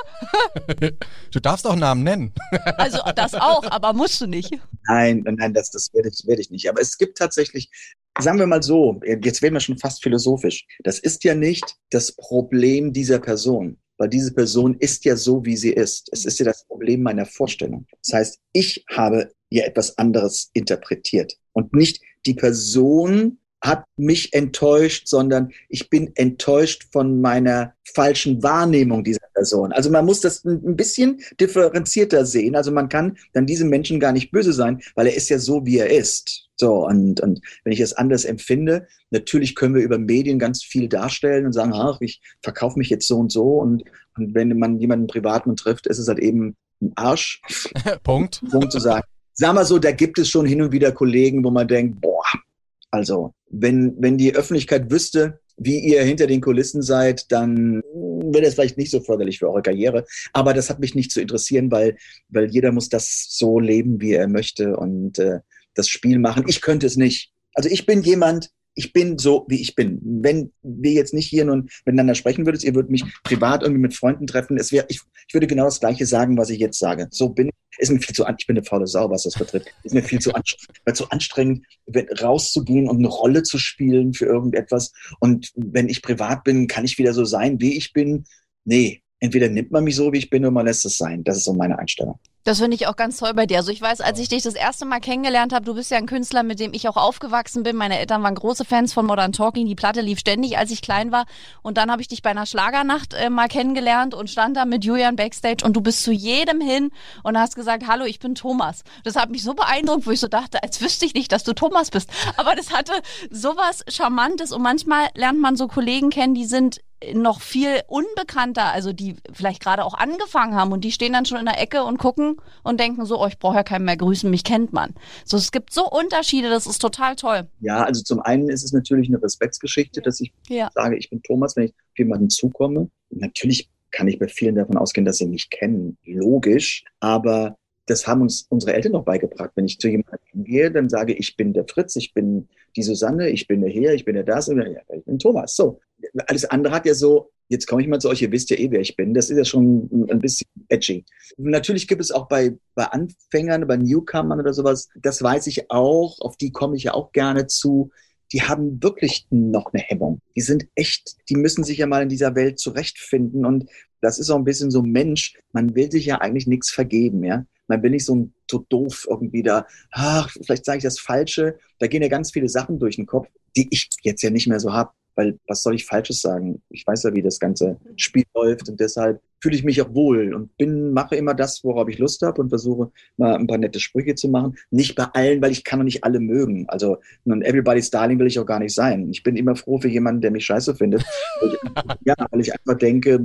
du darfst auch Namen nennen. also das auch, aber musst du nicht. Nein, nein, das, das werde ich, werd ich nicht. Aber es gibt tatsächlich, sagen wir mal so, jetzt werden wir schon fast philosophisch. Das ist ja nicht das Problem dieser Person, weil diese Person ist ja so, wie sie ist. Es ist ja das Problem meiner Vorstellung. Das heißt, ich habe ja etwas anderes interpretiert und nicht die Person hat mich enttäuscht, sondern ich bin enttäuscht von meiner falschen Wahrnehmung dieser Person. Also man muss das ein bisschen differenzierter sehen. Also man kann dann diesem Menschen gar nicht böse sein, weil er ist ja so, wie er ist. So, und, und wenn ich es anders empfinde, natürlich können wir über Medien ganz viel darstellen und sagen, ach, ich verkaufe mich jetzt so und so. Und, und wenn man jemanden privaten trifft, ist es halt eben ein Arsch. *laughs* Punkt. Punkt zu sagen. Sag mal so, da gibt es schon hin und wieder Kollegen, wo man denkt, boah, also, wenn, wenn die Öffentlichkeit wüsste, wie ihr hinter den Kulissen seid, dann wäre das vielleicht nicht so förderlich für eure Karriere. Aber das hat mich nicht zu interessieren, weil, weil jeder muss das so leben, wie er möchte und äh, das Spiel machen. Ich könnte es nicht. Also ich bin jemand, ich bin so, wie ich bin. Wenn wir jetzt nicht hier nun miteinander sprechen würdet, ihr würdet mich privat irgendwie mit Freunden treffen, es wäre, ich, ich würde genau das Gleiche sagen, was ich jetzt sage. So bin ich. Ist mir viel zu, ich bin eine faule Sau, was das betrifft. Ist mir viel zu, anstrengend, zu anstrengend, rauszugehen und eine Rolle zu spielen für irgendetwas. Und wenn ich privat bin, kann ich wieder so sein, wie ich bin. Nee, entweder nimmt man mich so, wie ich bin, oder man lässt es sein. Das ist so meine Einstellung. Das finde ich auch ganz toll bei dir. Also ich weiß, als ich dich das erste Mal kennengelernt habe, du bist ja ein Künstler, mit dem ich auch aufgewachsen bin. Meine Eltern waren große Fans von Modern Talking. Die Platte lief ständig, als ich klein war. Und dann habe ich dich bei einer Schlagernacht äh, mal kennengelernt und stand da mit Julian Backstage und du bist zu jedem hin und hast gesagt, hallo, ich bin Thomas. Das hat mich so beeindruckt, wo ich so dachte, als wüsste ich nicht, dass du Thomas bist. Aber das hatte sowas Charmantes und manchmal lernt man so Kollegen kennen, die sind noch viel unbekannter, also die vielleicht gerade auch angefangen haben und die stehen dann schon in der Ecke und gucken und denken so, oh, ich brauche ja keinen mehr grüßen, mich kennt man. So, es gibt so Unterschiede, das ist total toll. Ja, also zum einen ist es natürlich eine Respektsgeschichte, dass ich ja. sage, ich bin Thomas, wenn ich auf jemanden zukomme. Natürlich kann ich bei vielen davon ausgehen, dass sie mich kennen, logisch, aber das haben uns unsere Eltern noch beigebracht. Wenn ich zu jemandem gehe, dann sage ich, ich bin der Fritz, ich bin die Susanne, ich bin der Herr, ich bin der das, ich bin Thomas. So, alles andere hat ja so, jetzt komme ich mal zu euch, ihr wisst ja eh, wer ich bin. Das ist ja schon ein bisschen edgy. Natürlich gibt es auch bei, bei Anfängern, bei Newcomern oder sowas, das weiß ich auch, auf die komme ich ja auch gerne zu. Die haben wirklich noch eine Hemmung. Die sind echt, die müssen sich ja mal in dieser Welt zurechtfinden. Und das ist auch ein bisschen so Mensch. Man will sich ja eigentlich nichts vergeben, ja. Man will nicht so, so doof irgendwie da, ach, vielleicht sage ich das Falsche. Da gehen ja ganz viele Sachen durch den Kopf, die ich jetzt ja nicht mehr so habe weil was soll ich Falsches sagen? Ich weiß ja, wie das ganze Spiel läuft und deshalb fühle ich mich auch wohl und bin, mache immer das, worauf ich Lust habe und versuche mal ein paar nette Sprüche zu machen. Nicht bei allen, weil ich kann doch nicht alle mögen. Also ein Everybody's Darling will ich auch gar nicht sein. Ich bin immer froh für jemanden, der mich scheiße findet. *laughs* ja, weil ich einfach denke,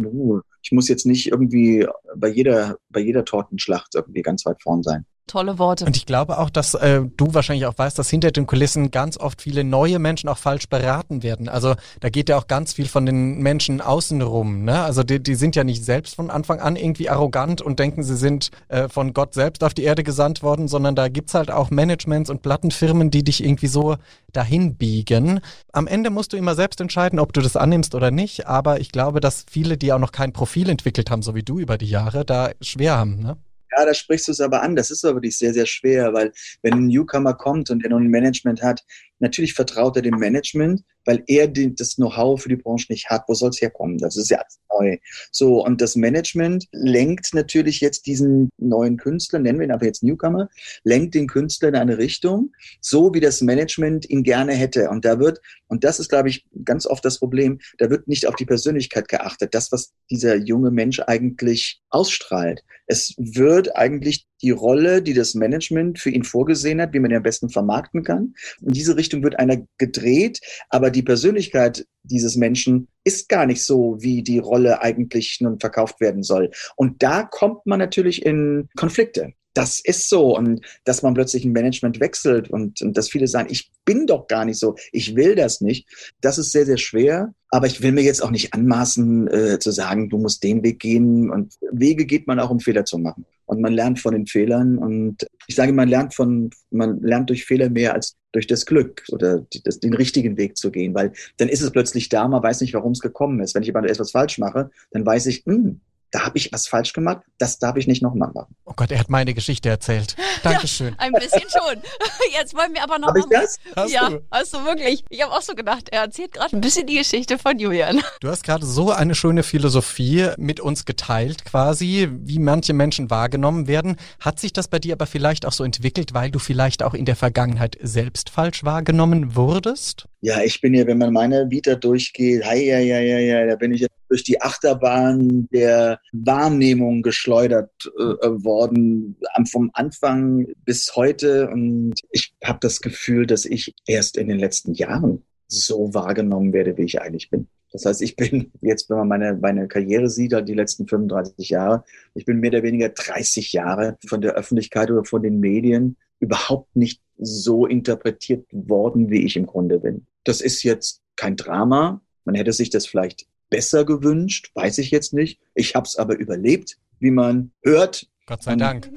ich muss jetzt nicht irgendwie bei jeder, bei jeder Tortenschlacht irgendwie ganz weit vorn sein. Tolle Worte. Und ich glaube auch, dass äh, du wahrscheinlich auch weißt, dass hinter den Kulissen ganz oft viele neue Menschen auch falsch beraten werden. Also da geht ja auch ganz viel von den Menschen außenrum. Ne? Also die, die sind ja nicht selbst von Anfang an irgendwie arrogant und denken, sie sind äh, von Gott selbst auf die Erde gesandt worden, sondern da gibt's halt auch Managements und Plattenfirmen, die dich irgendwie so dahin biegen. Am Ende musst du immer selbst entscheiden, ob du das annimmst oder nicht. Aber ich glaube, dass viele, die auch noch kein Profil entwickelt haben, so wie du über die Jahre, da schwer haben. Ne? Ja, da sprichst du es aber an. Das ist aber wirklich sehr, sehr schwer, weil wenn ein Newcomer kommt und der noch ein Management hat, natürlich vertraut er dem Management, weil er die, das Know-how für die Branche nicht hat. Wo soll es herkommen? Das ist ja alles neu. So, und das Management lenkt natürlich jetzt diesen neuen Künstler, nennen wir ihn aber jetzt Newcomer, lenkt den Künstler in eine Richtung, so wie das Management ihn gerne hätte. Und da wird, und das ist, glaube ich, ganz oft das Problem, da wird nicht auf die Persönlichkeit geachtet, das, was dieser junge Mensch eigentlich ausstrahlt. Es wird eigentlich die Rolle, die das Management für ihn vorgesehen hat, wie man ihn am besten vermarkten kann. In diese Richtung wird einer gedreht, aber die Persönlichkeit dieses Menschen ist gar nicht so, wie die Rolle eigentlich nun verkauft werden soll. Und da kommt man natürlich in Konflikte das ist so und dass man plötzlich ein Management wechselt und, und dass viele sagen, ich bin doch gar nicht so, ich will das nicht, das ist sehr, sehr schwer. Aber ich will mir jetzt auch nicht anmaßen äh, zu sagen, du musst den Weg gehen und Wege geht man auch, um Fehler zu machen. Und man lernt von den Fehlern und ich sage, man lernt von, man lernt durch Fehler mehr als durch das Glück oder die, das, den richtigen Weg zu gehen, weil dann ist es plötzlich da, man weiß nicht, warum es gekommen ist. Wenn ich aber etwas falsch mache, dann weiß ich, hm, da habe ich was falsch gemacht, das darf ich nicht nochmal machen. Oh Gott, er hat meine Geschichte erzählt. *laughs* Dankeschön. Ja, ein bisschen schon. *laughs* Jetzt wollen wir aber noch. Hab ich das? Hast ja, du? hast du wirklich. Ich habe auch so gedacht, er erzählt gerade ein bisschen die Geschichte von Julian. *laughs* Du hast gerade so eine schöne Philosophie mit uns geteilt, quasi, wie manche Menschen wahrgenommen werden. Hat sich das bei dir aber vielleicht auch so entwickelt, weil du vielleicht auch in der Vergangenheit selbst falsch wahrgenommen wurdest? Ja, ich bin ja, wenn man meine Vita durchgeht, hei, ja, ja, ja, ja, da bin ich ja durch die Achterbahn der Wahrnehmung geschleudert äh, worden, vom Anfang bis heute. Und ich habe das Gefühl, dass ich erst in den letzten Jahren so wahrgenommen werde, wie ich eigentlich bin. Das heißt, ich bin jetzt, wenn man meine, meine Karriere sieht, halt die letzten 35 Jahre, ich bin mehr oder weniger 30 Jahre von der Öffentlichkeit oder von den Medien überhaupt nicht so interpretiert worden, wie ich im Grunde bin. Das ist jetzt kein Drama. Man hätte sich das vielleicht besser gewünscht, weiß ich jetzt nicht. Ich habe es aber überlebt, wie man hört. Gott sei Dank.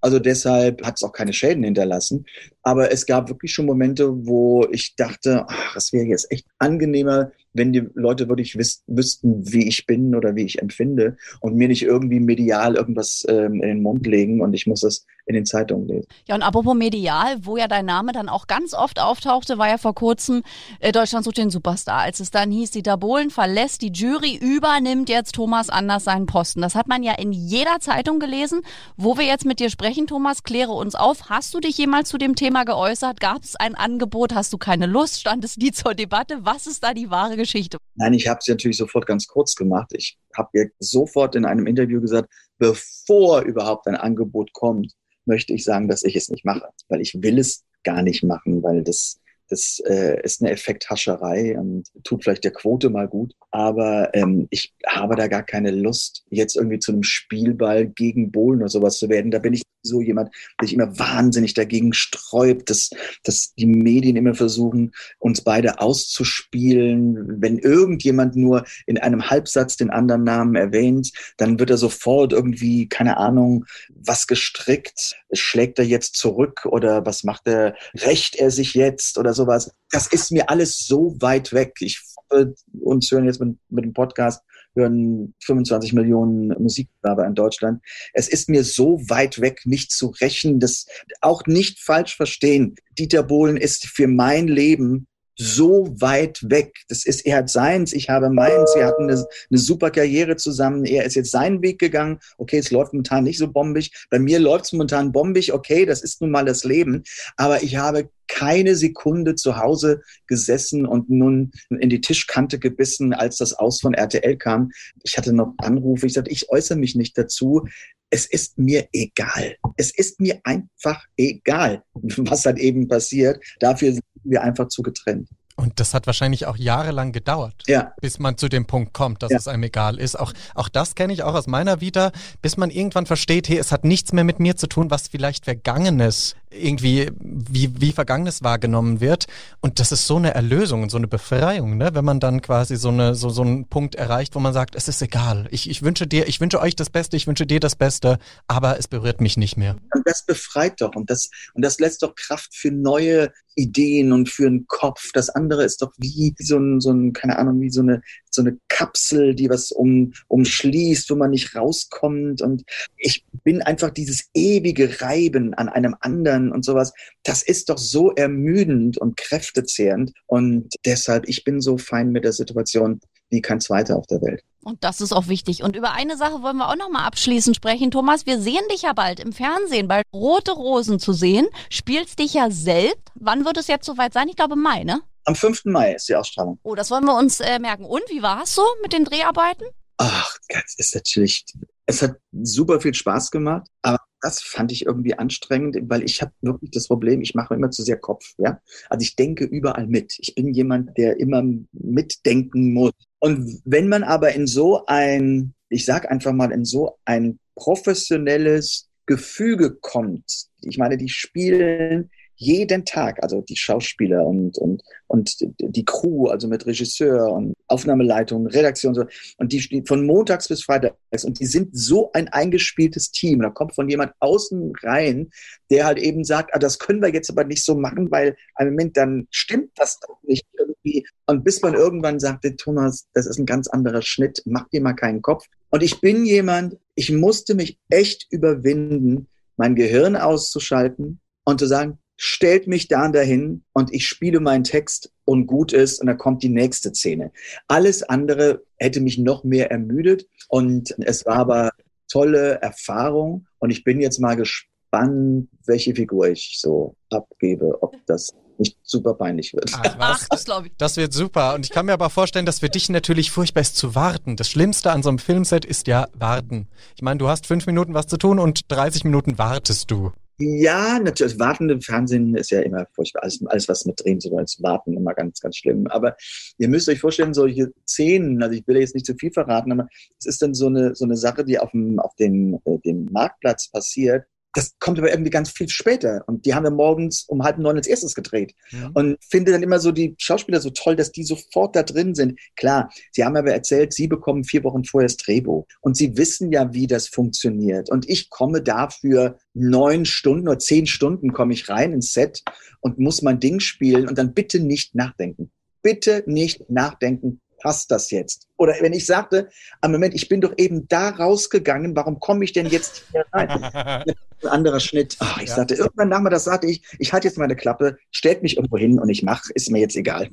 Also deshalb hat es auch keine Schäden hinterlassen. Aber es gab wirklich schon Momente, wo ich dachte, ach, es wäre jetzt echt angenehmer, wenn die Leute wirklich wiss, wüssten, wie ich bin oder wie ich empfinde und mir nicht irgendwie medial irgendwas ähm, in den Mund legen und ich muss das in den Zeitungen lesen. Ja, und apropos medial, wo ja dein Name dann auch ganz oft auftauchte, war ja vor kurzem äh, Deutschland sucht den Superstar. Als es dann hieß, Dieter Bohlen verlässt die Jury, übernimmt jetzt Thomas Anders seinen Posten. Das hat man ja in jeder Zeitung gelesen. Wo wir jetzt mit dir sprechen, Thomas, kläre uns auf. Hast du dich jemals zu dem Thema geäußert? Gab es ein Angebot? Hast du keine Lust? Stand es nie zur Debatte? Was ist da die wahre Geschichte? Nein, ich habe es natürlich sofort ganz kurz gemacht. Ich habe ja sofort in einem Interview gesagt, bevor überhaupt ein Angebot kommt, möchte ich sagen, dass ich es nicht mache, weil ich will es gar nicht machen, weil das das äh, ist eine Effekthascherei und tut vielleicht der Quote mal gut. Aber ähm, ich habe da gar keine Lust, jetzt irgendwie zu einem Spielball gegen Bohlen oder sowas zu werden. Da bin ich so jemand, der sich immer wahnsinnig dagegen sträubt, dass, dass die Medien immer versuchen, uns beide auszuspielen. Wenn irgendjemand nur in einem Halbsatz den anderen Namen erwähnt, dann wird er sofort irgendwie, keine Ahnung, was gestrickt. Schlägt er jetzt zurück oder was macht er? Rächt er sich jetzt oder sowas? Das ist mir alles so weit weg. Ich hoffe, uns hören jetzt mit, mit dem Podcast hören 25 Millionen Musikwerber in Deutschland. Es ist mir so weit weg, nicht zu rächen, das auch nicht falsch verstehen. Dieter Bohlen ist für mein Leben so weit weg. Das ist, er hat seins, ich habe meins. Wir hatten eine, eine, super Karriere zusammen. Er ist jetzt seinen Weg gegangen. Okay, es läuft momentan nicht so bombig. Bei mir läuft es momentan bombig. Okay, das ist nun mal das Leben. Aber ich habe keine Sekunde zu Hause gesessen und nun in die Tischkante gebissen, als das Aus von RTL kam. Ich hatte noch Anrufe. Ich sagte, ich äußere mich nicht dazu. Es ist mir egal. Es ist mir einfach egal, *laughs* was dann eben passiert. Dafür sind wir einfach zu getrennt. Und das hat wahrscheinlich auch jahrelang gedauert, Ja. bis man zu dem Punkt kommt, dass Ja. es einem egal ist. Auch, auch das kenne ich auch aus meiner Vita, bis man irgendwann versteht, hey, es hat nichts mehr mit mir zu tun, was vielleicht Vergangenes irgendwie, wie, wie Vergangenes wahrgenommen wird. Und das ist so eine Erlösung und so eine Befreiung, ne? wenn man dann quasi so, eine, so, so einen Punkt erreicht, wo man sagt, es ist egal. Ich, ich wünsche dir, ich wünsche euch das Beste, ich wünsche dir das Beste, aber es berührt mich nicht mehr. Und das befreit doch und das, und das lässt doch Kraft für neue Ideen und für einen Kopf. Das andere ist doch wie so ein, so ein, keine Ahnung, wie so eine, so eine Kapsel, die was um, umschließt, wo man nicht rauskommt. Und ich bin einfach dieses ewige Reiben an einem anderen und sowas. Das ist doch so ermüdend und kräftezehrend. Und deshalb, ich bin so fein mit der Situation wie kein zweiter auf der Welt. Und das ist auch wichtig. Und über eine Sache wollen wir auch noch mal abschließend sprechen. Thomas, wir sehen dich ja bald im Fernsehen, bei Rote Rosen zu sehen. Spielst dich ja selbst. Wann wird es jetzt soweit sein? Ich glaube Mai, ne? Am 5. Mai ist die Ausstrahlung. Oh, das wollen wir uns äh, merken. Und wie war es so mit den Dreharbeiten? Ach, das ist natürlich, es hat super viel Spaß gemacht, aber das fand ich irgendwie anstrengend, weil ich habe wirklich das Problem, ich mache immer zu sehr Kopf, ja. Also ich denke überall mit. Ich bin jemand, der immer mitdenken muss. Und wenn man aber in so ein, ich sag einfach mal, in so ein professionelles Gefüge kommt, ich meine, die spielen jeden Tag, also die Schauspieler und, und, und die Crew, also mit Regisseur und Aufnahmeleitung, Redaktion, so, und die die von montags bis freitags, und die sind so ein eingespieltes Team. Da kommt von jemand außen rein, der halt eben sagt, ah, das können wir jetzt aber nicht so machen, weil im Moment dann stimmt das doch nicht irgendwie. Und bis man irgendwann sagte, Thomas, das ist ein ganz anderer Schnitt, mach dir mal keinen Kopf. Und ich bin jemand, ich musste mich echt überwinden, mein Gehirn auszuschalten und zu sagen, stellt mich da dahin und ich spiele meinen Text und gut ist und dann kommt die nächste Szene. Alles andere hätte mich noch mehr ermüdet und es war aber tolle Erfahrung und ich bin jetzt mal gespannt, welche Figur ich so abgebe, ob das nicht super peinlich wird. Ach, was? das glaube ich. Das wird super. Und ich kann mir aber vorstellen, dass für dich natürlich furchtbar ist zu warten. Das Schlimmste an so einem Filmset ist ja warten. Ich meine, du hast fünf Minuten was zu tun und 30 Minuten wartest du. Ja, natürlich. Warten im Fernsehen ist ja immer furchtbar. Alles, alles was mit Drehen zu tun ist, Warten immer ganz, ganz schlimm. Aber ihr müsst euch vorstellen, solche Szenen, also ich will jetzt nicht zu viel verraten, aber es ist dann so eine, so eine Sache, die auf dem, auf dem, äh, dem Marktplatz passiert. Das kommt aber irgendwie ganz viel später. Und die haben wir morgens um halb neun als erstes gedreht. Mhm. Und finde dann immer so die Schauspieler so toll, dass die sofort da drin sind. Klar, sie haben aber erzählt, sie bekommen vier Wochen vorher das Drehbuch. Und sie wissen ja, wie das funktioniert. Und ich komme dafür neun Stunden oder zehn Stunden komme ich rein ins Set und muss mein Ding spielen und dann bitte nicht nachdenken. Bitte nicht nachdenken. Passt das jetzt? Oder wenn ich sagte, am Moment, ich bin doch eben da rausgegangen, warum komme ich denn jetzt hier rein? *laughs* ein anderer Schnitt. Ach, ich Ja. sagte, irgendwann nachmittags sagte ich, ich halte jetzt meine Klappe, stellt mich irgendwo hin und ich mache, ist mir jetzt egal.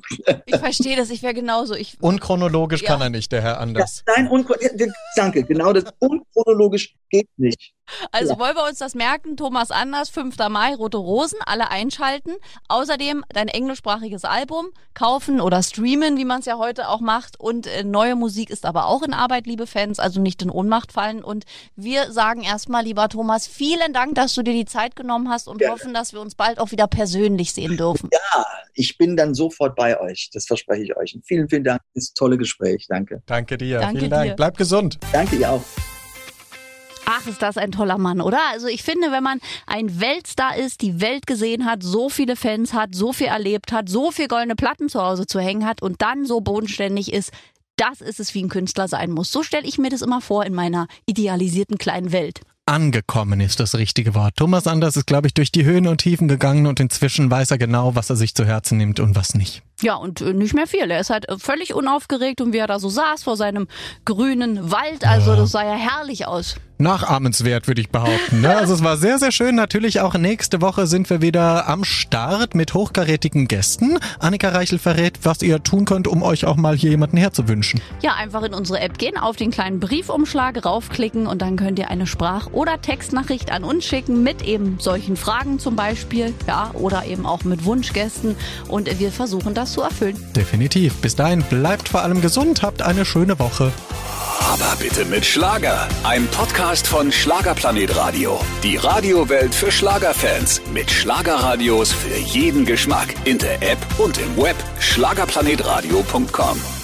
Ich verstehe das, ich wäre genauso. Ich, *laughs* Unchronologisch Ja. kann er nicht, der Herr Anders. Nein, unchro danke, genau das unchronologisch geht nicht. Also Ja. wollen wir uns das merken? Thomas Anders, 5. Mai, Rote Rosen, alle einschalten. Außerdem dein englischsprachiges Album kaufen oder streamen, wie man es ja heute auch macht. Und äh, neue Musik ist aber auch in Arbeit, liebe Fans, also nicht in Ohnmacht fallen. Und wir sagen erstmal, lieber Thomas, vielen Dank, dass du dir die Zeit genommen hast und Gerne. hoffen, dass wir uns bald auch wieder persönlich sehen dürfen. Ich bin dann sofort bei euch, das verspreche ich euch. Und vielen, vielen Dank, das tolle Gespräch, danke. Danke dir. Danke Vielen Dank. dir. Bleib gesund. Danke ihr auch. Ach, ist das ein toller Mann, oder? Also ich finde, wenn man ein Weltstar ist, die Welt gesehen hat, so viele Fans hat, so viel erlebt hat, so viel goldene Platten zu Hause zu hängen hat und dann so bodenständig ist, das ist es, wie ein Künstler sein muss. So stelle ich mir das immer vor in meiner idealisierten kleinen Welt. Angekommen ist das richtige Wort. Thomas Anders ist, glaube ich, durch die Höhen und Tiefen gegangen und inzwischen weiß er genau, was er sich zu Herzen nimmt und was nicht. Ja, und äh, nicht mehr viel. Er ist halt äh, völlig unaufgeregt und wie er da so saß vor seinem grünen Wald, also das sah ja herrlich aus. Nachahmenswert, würde ich behaupten. Ne? *laughs* Also es war sehr, sehr schön. Natürlich auch nächste Woche sind wir wieder am Start mit hochkarätigen Gästen. Annika Reichel verrät, was ihr tun könnt, um euch auch mal hier jemanden herzuwünschen. Ja, einfach in unsere App gehen, auf den kleinen Briefumschlag raufklicken und dann könnt ihr eine Sprach- oder Textnachricht an uns schicken mit eben solchen Fragen zum Beispiel, ja, oder eben auch mit Wunschgästen und wir versuchen das zu erfüllen. Definitiv. Bis dahin bleibt vor allem gesund, habt eine schöne Woche. Aber bitte mit Schlager. Ein Podcast von Schlagerplanet Radio. Die Radiowelt für Schlagerfans. Mit Schlagerradios für jeden Geschmack. In der App und im Web. Schlagerplanetradio.com.